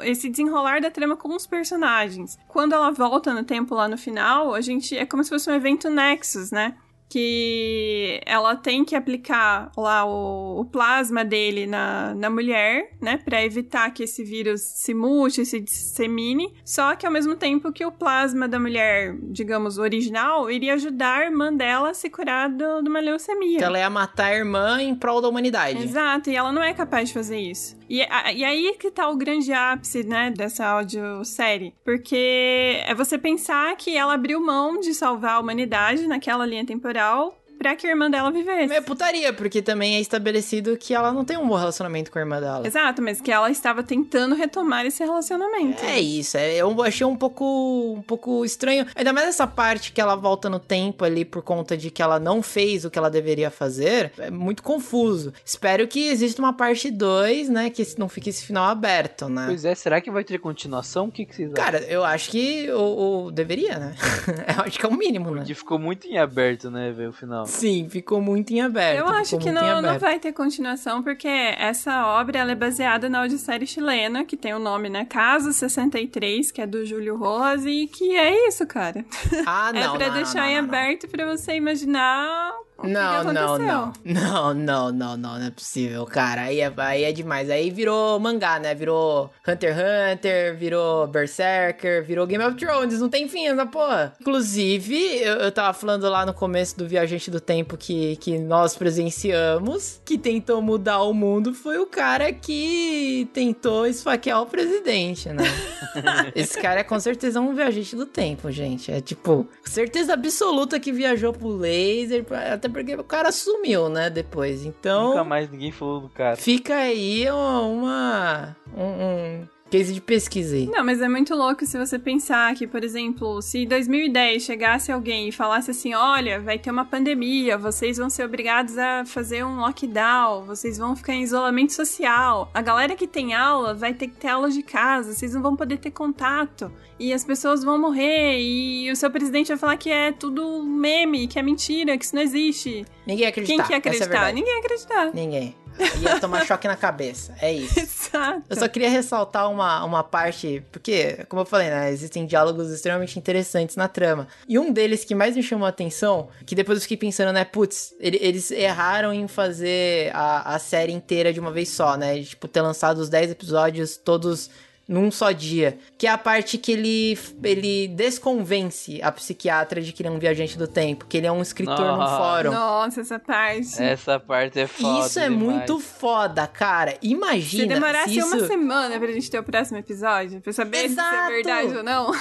esse desenrolar da trama com os personagens. Quando ela volta no tempo lá no final, a gente é como se fosse um evento Nexus, né? Que ela tem que aplicar lá o, o plasma dele na, na mulher, né, para evitar que esse vírus se mute, se dissemine. Só que ao mesmo tempo que o plasma da mulher, digamos, original, iria ajudar a irmã dela a se curar do, de uma leucemia. Que ela ia matar a irmã em prol da humanidade. Exato, e ela não é capaz de fazer isso. E, a, e aí que tá o grande ápice, né, dessa audiosérie. Porque é você pensar que ela abriu mão de salvar a humanidade naquela linha temporal legal pra que a irmã dela vivesse. É putaria, porque também é estabelecido que ela não tem um bom relacionamento com a irmã dela. Exato, mas que ela estava tentando retomar esse relacionamento. É isso, é, eu achei um pouco, um pouco estranho. Ainda mais essa parte que ela volta no tempo ali por conta de que ela não fez o que ela deveria fazer. É muito confuso. Espero que exista uma parte 2, né? Que não fique esse final aberto, né? Pois é, será que vai ter continuação? O que, que vocês acham? Cara, eu acho que o, o deveria, né? eu acho que é o mínimo, né? Porque ficou muito em aberto, né, ver o final. Sim, ficou muito em aberto. Eu acho que não, não vai ter continuação, porque essa obra ela é baseada na audiosérie chilena, que tem o nome, né? Caso 63, que é do Júlio Rojas, e que é isso, cara. Ah, não. é pra não, deixar não, não, em aberto pra você imaginar não, não, não. Não, não, não, não, não é possível, cara. Aí é, aí é demais. Aí virou mangá, né? Virou Hunter x Hunter, virou Berserker, virou Game of Thrones. Não tem fim essa porra. Inclusive, eu, eu tava falando lá no começo do Viajante do Tempo que, que nós presenciamos, que tentou mudar o mundo, foi o cara que tentou esfaquear o presidente, né? Esse cara é com certeza um viajante do tempo, gente. É tipo, certeza absoluta que viajou pro laser, até porque o cara sumiu, né, depois. Então. Nunca mais ninguém falou do cara. Fica aí uma. um, um case de pesquisa aí. Não, mas é muito louco se você pensar que, por exemplo, se em 2010 chegasse alguém e falasse assim: olha, vai ter uma pandemia, vocês vão ser obrigados a fazer um lockdown, vocês vão ficar em isolamento social, a galera que tem aula vai ter que ter aula de casa, vocês não vão poder ter contato, e as pessoas vão morrer, e o seu presidente vai falar que é tudo meme, que é mentira, que isso não existe. Ninguém ia acreditar. Quem que ia acreditar? É Ninguém ia acreditar. Ninguém. Ia tomar choque na cabeça. É isso. Exato. Eu só queria ressaltar uma, uma parte, porque, como eu falei, né, existem diálogos extremamente interessantes na trama. E um deles que mais me chamou a atenção, que depois eu fiquei pensando, né, putz, eles erraram em fazer a, a série inteira de uma vez só, né? De, tipo, ter lançado os 10 episódios todos num só dia. Que é a parte que ele, ele desconvence a psiquiatra de que ele é um viajante do tempo, que ele é um escritor Nossa. no fórum. Nossa, essa parte. Essa parte é foda. Isso é demais. muito foda, cara. Imagina. Se demorasse se isso... uma semana pra gente ter o próximo episódio, pra saber Exato. se é verdade ou não.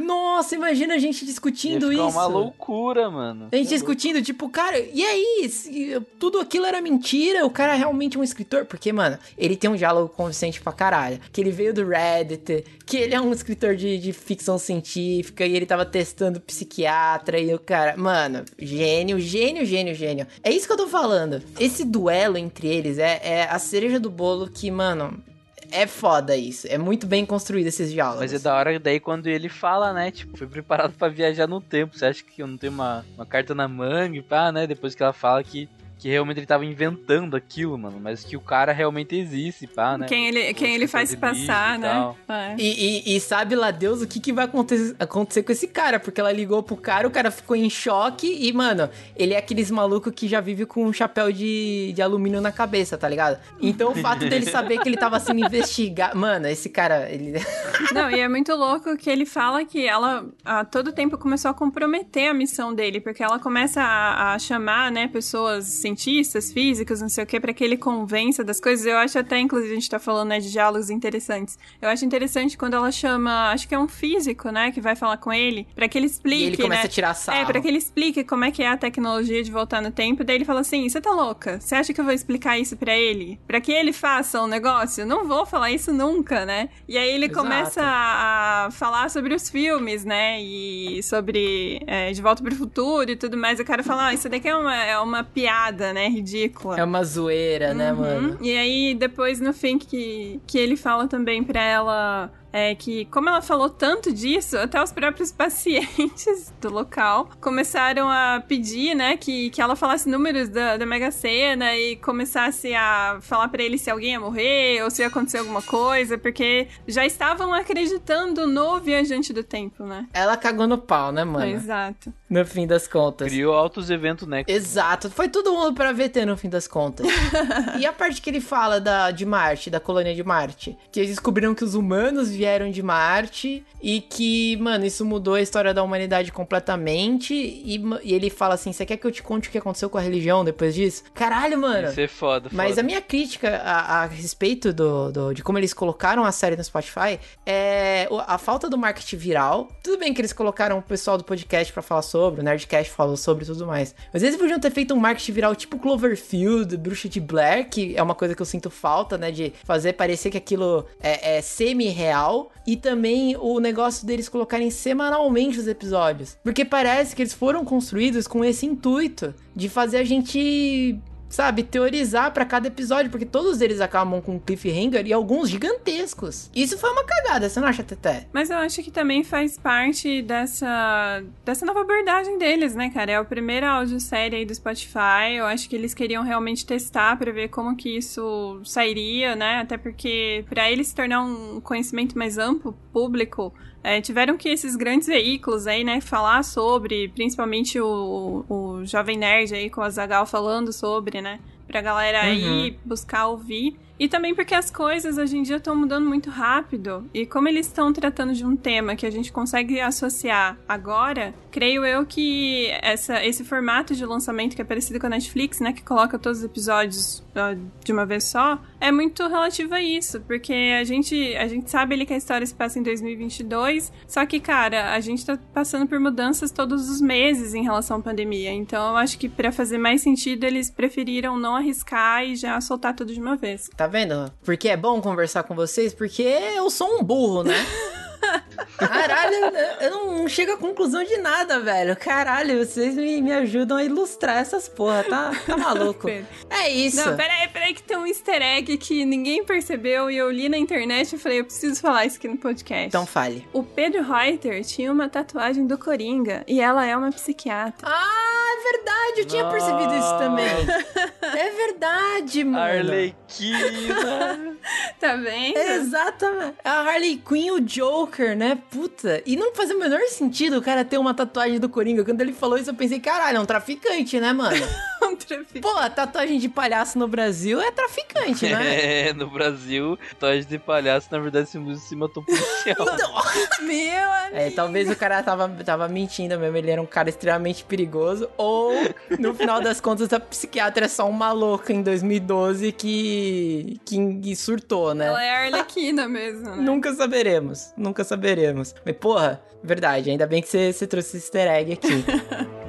Nossa, imagina a gente discutindo isso. uma loucura, mano. A gente discutindo, tipo, cara, e aí? Tudo aquilo era mentira? O cara é realmente um escritor? Porque, mano, ele tem um diálogo convincente pra caralho. Que ele veio do Reddit, que ele é um escritor de, de ficção científica e ele tava testando psiquiatra e o cara, mano, gênio, gênio, gênio, gênio. É isso que eu tô falando. Esse duelo entre eles é, é a cereja do bolo que, mano, é foda isso. É muito bem construído esses diálogos. Mas é da hora daí quando ele fala, né? Tipo, foi preparado pra viajar no tempo. Você acha que eu não tenho uma, uma carta na manga e pá, né? Depois que ela fala que que realmente ele tava inventando aquilo, mano, mas que o cara realmente existe, pá, né? Quem ele, quem ele faz passar, né? É. E, e, e, sabe lá Deus o que, que vai acontecer, acontecer com esse cara, porque ela ligou pro cara, o cara ficou em choque e, mano, ele é aqueles maluco que já vive com um chapéu de, de alumínio na cabeça, tá ligado? Então o fato dele saber que ele tava sendo investigado, mano, esse cara, ele... Não, e é muito louco que ele fala que ela a todo tempo começou a comprometer a missão dele, porque ela começa a, a chamar, né, pessoas cientistas, físicos, não sei o que, para que ele convença das coisas. Eu acho até, inclusive, a gente tá falando né, de diálogos interessantes. Eu acho interessante quando ela chama, acho que é um físico, né, que vai falar com ele, para que ele explique. E ele começa né? a tirar sarro. É, pra que ele explique como é que é a tecnologia de voltar no tempo. Daí ele fala assim: você tá louca? Você acha que eu vou explicar isso para ele? Para que ele faça um negócio? Não vou falar isso nunca, né? E aí ele Exato. começa a falar sobre os filmes, né? E sobre é, De Volta pro Futuro e tudo mais. O cara fala: ah, isso daqui é uma, é uma piada, né? Ridícula. É uma zoeira, né, uhum. né, mano? E aí depois no fim que, que ele fala também pra ela é que, como ela falou tanto disso, até os próprios pacientes do local começaram a pedir, né, que, que ela falasse números da, da Mega Sena e começasse a falar para ele se alguém ia morrer ou se ia acontecer alguma coisa, porque já estavam acreditando no viajante do tempo, né? Ela cagou no pau, né, mano? Exato. No fim das contas. Criou altos eventos, né? Exato. Foi todo mundo pra VT no fim das contas. e a parte que ele fala da, de Marte, da colônia de Marte, que eles descobriram que os humanos vieram de Marte e que, mano, isso mudou a história da humanidade completamente. E, e ele fala assim: Você quer que eu te conte o que aconteceu com a religião depois disso? Caralho, mano. Isso é foda, foda. Mas a minha crítica a, a respeito do, do, de como eles colocaram a série no Spotify é a falta do marketing viral. Tudo bem que eles colocaram o pessoal do podcast para falar sobre, o Nerdcast falou sobre tudo mais. Mas eles podiam ter feito um marketing viral tipo Cloverfield, Bruxa de Blair, que é uma coisa que eu sinto falta, né? De fazer parecer que aquilo é, é semi-real e também o negócio deles colocarem semanalmente os episódios. Porque parece que eles foram construídos com esse intuito de fazer a gente sabe, teorizar para cada episódio, porque todos eles acabam com cliffhanger e alguns gigantescos. Isso foi uma cagada, você não acha, Teté? Mas eu acho que também faz parte dessa dessa nova abordagem deles, né, cara? É a primeira audiosérie aí do Spotify. Eu acho que eles queriam realmente testar para ver como que isso sairia, né? Até porque para eles se tornar um conhecimento mais amplo, público, é, tiveram que esses grandes veículos aí, né, falar sobre, principalmente o, o Jovem Nerd aí com a Zagal falando sobre, né, pra galera uhum. aí buscar ouvir. E também porque as coisas hoje em dia estão mudando muito rápido. E como eles estão tratando de um tema que a gente consegue associar agora, creio eu que essa, esse formato de lançamento que é parecido com a Netflix, né? Que coloca todos os episódios uh, de uma vez só, é muito relativo a isso. Porque a gente, a gente sabe ali que a história se passa em 2022. Só que, cara, a gente tá passando por mudanças todos os meses em relação à pandemia. Então eu acho que para fazer mais sentido, eles preferiram não arriscar e já soltar tudo de uma vez. Tá vendo? Porque é bom conversar com vocês, porque eu sou um burro, né? Caralho, eu não chego a conclusão de nada, velho. Caralho, vocês me, me ajudam a ilustrar essas porra, tá, tá maluco. é isso. Não, peraí, peraí que tem um easter egg que ninguém percebeu e eu li na internet e falei, eu preciso falar isso aqui no podcast. Então fale. O Pedro Reuter tinha uma tatuagem do Coringa e ela é uma psiquiatra. Ah, é verdade, eu tinha Nossa. percebido isso também. é verdade, mano. Arlequina. tá vendo? Exatamente. A Harley Quinn, o Joker, né? Puta. E não faz o menor sentido o cara ter uma tatuagem do Coringa. Quando ele falou isso, eu pensei, caralho, é um traficante, né, mano? um traficante. Pô, a tatuagem de palhaço no Brasil é traficante, né? É, no Brasil, tatuagem de palhaço, na verdade, se se matou policial. então, meu amigo. É, talvez o cara tava, tava mentindo mesmo, ele era um cara extremamente perigoso. Ou, no final das contas, a psiquiatra é só um maluco em 2012 que, que surtou, né? Ela é arlequina mesmo, né? Nunca saberemos, nunca saberemos. Mas, porra, verdade, ainda bem que você trouxe esse easter egg aqui.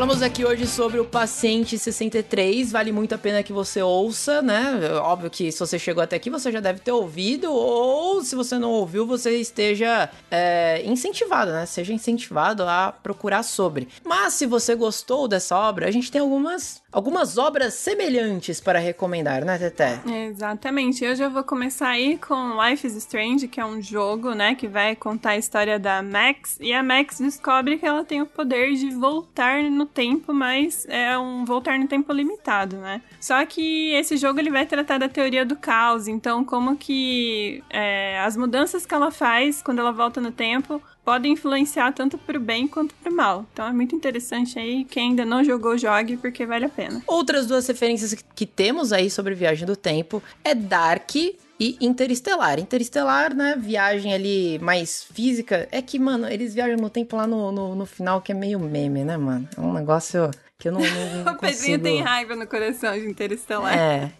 Falamos aqui hoje sobre o paciente 63, vale muito a pena que você ouça, né? Óbvio que se você chegou até aqui, você já deve ter ouvido, ou se você não ouviu, você esteja é, incentivado, né? Seja incentivado a procurar sobre. Mas se você gostou dessa obra, a gente tem algumas algumas obras semelhantes para recomendar, né, Teté? Exatamente. Eu já vou começar aí com Life is Strange, que é um jogo, né, que vai contar a história da Max. E a Max descobre que ela tem o poder de voltar no tempo, mas é um voltar no tempo limitado, né? Só que esse jogo ele vai tratar da teoria do caos, então como que é, as mudanças que ela faz quando ela volta no tempo podem influenciar tanto pro bem quanto pro mal. Então é muito interessante aí. Quem ainda não jogou, jogue, porque vale a pena. Outras duas referências que temos aí sobre viagem do tempo é Dark e Interestelar. Interestelar, né? Viagem ali mais física. É que, mano, eles viajam no tempo lá no, no, no final que é meio meme, né, mano? É um negócio que eu não, não, não O Pedrinho tem raiva no coração de Interestelar. É.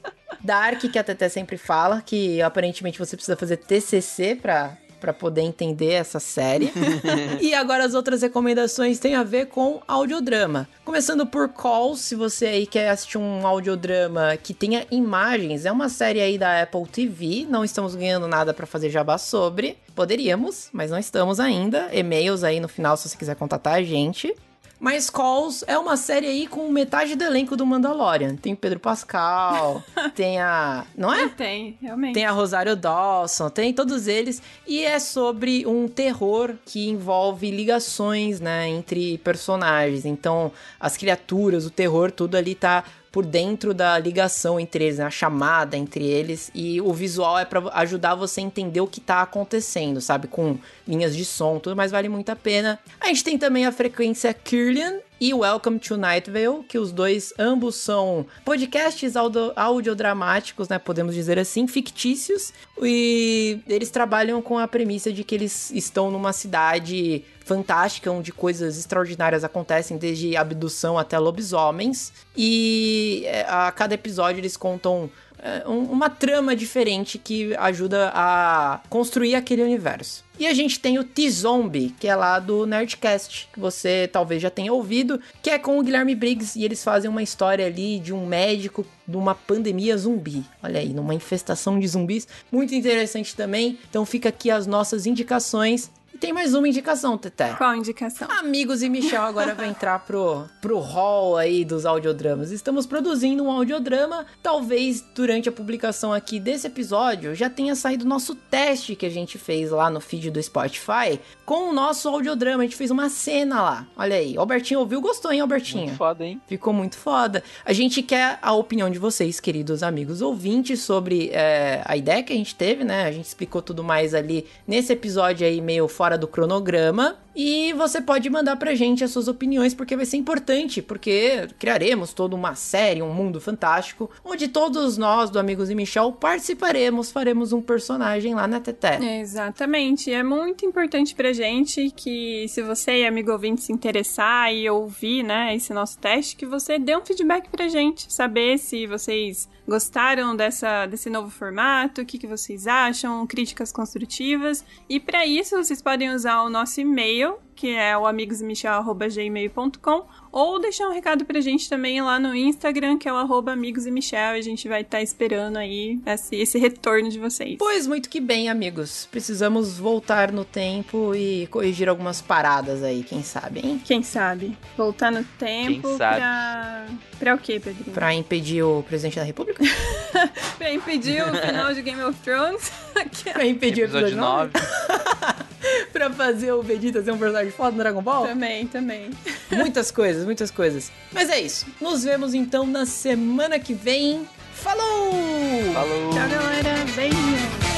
Dark, que a Teté sempre fala, que aparentemente você precisa fazer TCC pra, pra poder entender essa série. e agora as outras recomendações têm a ver com audiodrama. Começando por Call, se você aí quer assistir um audiodrama que tenha imagens, é uma série aí da Apple TV, não estamos ganhando nada pra fazer jabá sobre. Poderíamos, mas não estamos ainda. E-mails aí no final se você quiser contatar a gente. Mas Calls é uma série aí com metade do elenco do Mandalorian. Tem o Pedro Pascal, tem a. Não é? Tem, realmente. Tem a Rosário Dawson, tem todos eles. E é sobre um terror que envolve ligações, né, entre personagens. Então, as criaturas, o terror, tudo ali tá por dentro da ligação entre eles, né? a chamada entre eles e o visual é para ajudar você a entender o que tá acontecendo, sabe? Com linhas de som, tudo, mas vale muito a pena. A gente tem também a frequência Kirlian e Welcome to Night Vale, que os dois ambos são podcasts audio, audiodramáticos, né, podemos dizer assim, fictícios, e eles trabalham com a premissa de que eles estão numa cidade fantástica, onde coisas extraordinárias acontecem, desde abdução até lobisomens. E é, a cada episódio eles contam é, um- uma trama diferente que ajuda a construir aquele universo. E a gente tem o T-Zombie, que é lá do Nerdcast, que você talvez já tenha ouvido, que é com o Guilherme Briggs, e eles fazem uma história ali de um médico de uma pandemia zumbi. Olha aí, numa infestação de zumbis. Muito interessante também. Então fica aqui as nossas indicações. Tem mais uma indicação, Teté. Qual a indicação? Amigos e Michel agora vai entrar pro, pro hall aí dos audiodramas. Estamos produzindo um audiodrama. Talvez durante a publicação aqui desse episódio já tenha saído o nosso teste que a gente fez lá no feed do Spotify com o nosso audiodrama. A gente fez uma cena lá. Olha aí. Albertinho ouviu, gostou, hein, Albertinho? Muito foda, hein? Ficou muito foda. A gente quer a opinião de vocês, queridos amigos ouvintes, sobre é, a ideia que a gente teve, né? A gente explicou tudo mais ali nesse episódio aí, meio fora do cronograma. E você pode mandar pra gente as suas opiniões, porque vai ser importante, porque criaremos toda uma série, um mundo fantástico, onde todos nós, do Amigos e Michel, participaremos, faremos um personagem lá na Teté. Exatamente. É muito importante pra gente que, se você, amigo ouvinte, se interessar e ouvir, né, esse nosso teste, que você dê um feedback pra gente, saber se vocês gostaram dessa, desse novo formato, o que, que vocês acham, críticas construtivas. E para isso, vocês podem usar o nosso e-mail, que é o amigosemichel.gmail.com, ou deixar um recado pra gente também lá no Instagram, que é o arroba amigos e Michel, e a gente vai estar esperando aí esse, esse retorno de vocês. Pois muito que bem, amigos. Precisamos voltar no tempo e corrigir algumas paradas aí, quem sabe, hein? Quem sabe? Voltar no tempo Quem sabe? pra. Pra o quê, Pedrinho? Pra impedir o presidente da república? Pra impedir o final de Game of Thrones. pra impedir o Episódio episódio 9. 9? pra fazer o Vegeta ser um personagem foda no Dragon Ball? também, também. muitas coisas, muitas coisas. Mas é isso. Nos vemos então na semana que vem. Falou! Falou! Tchau, galera. Beijo.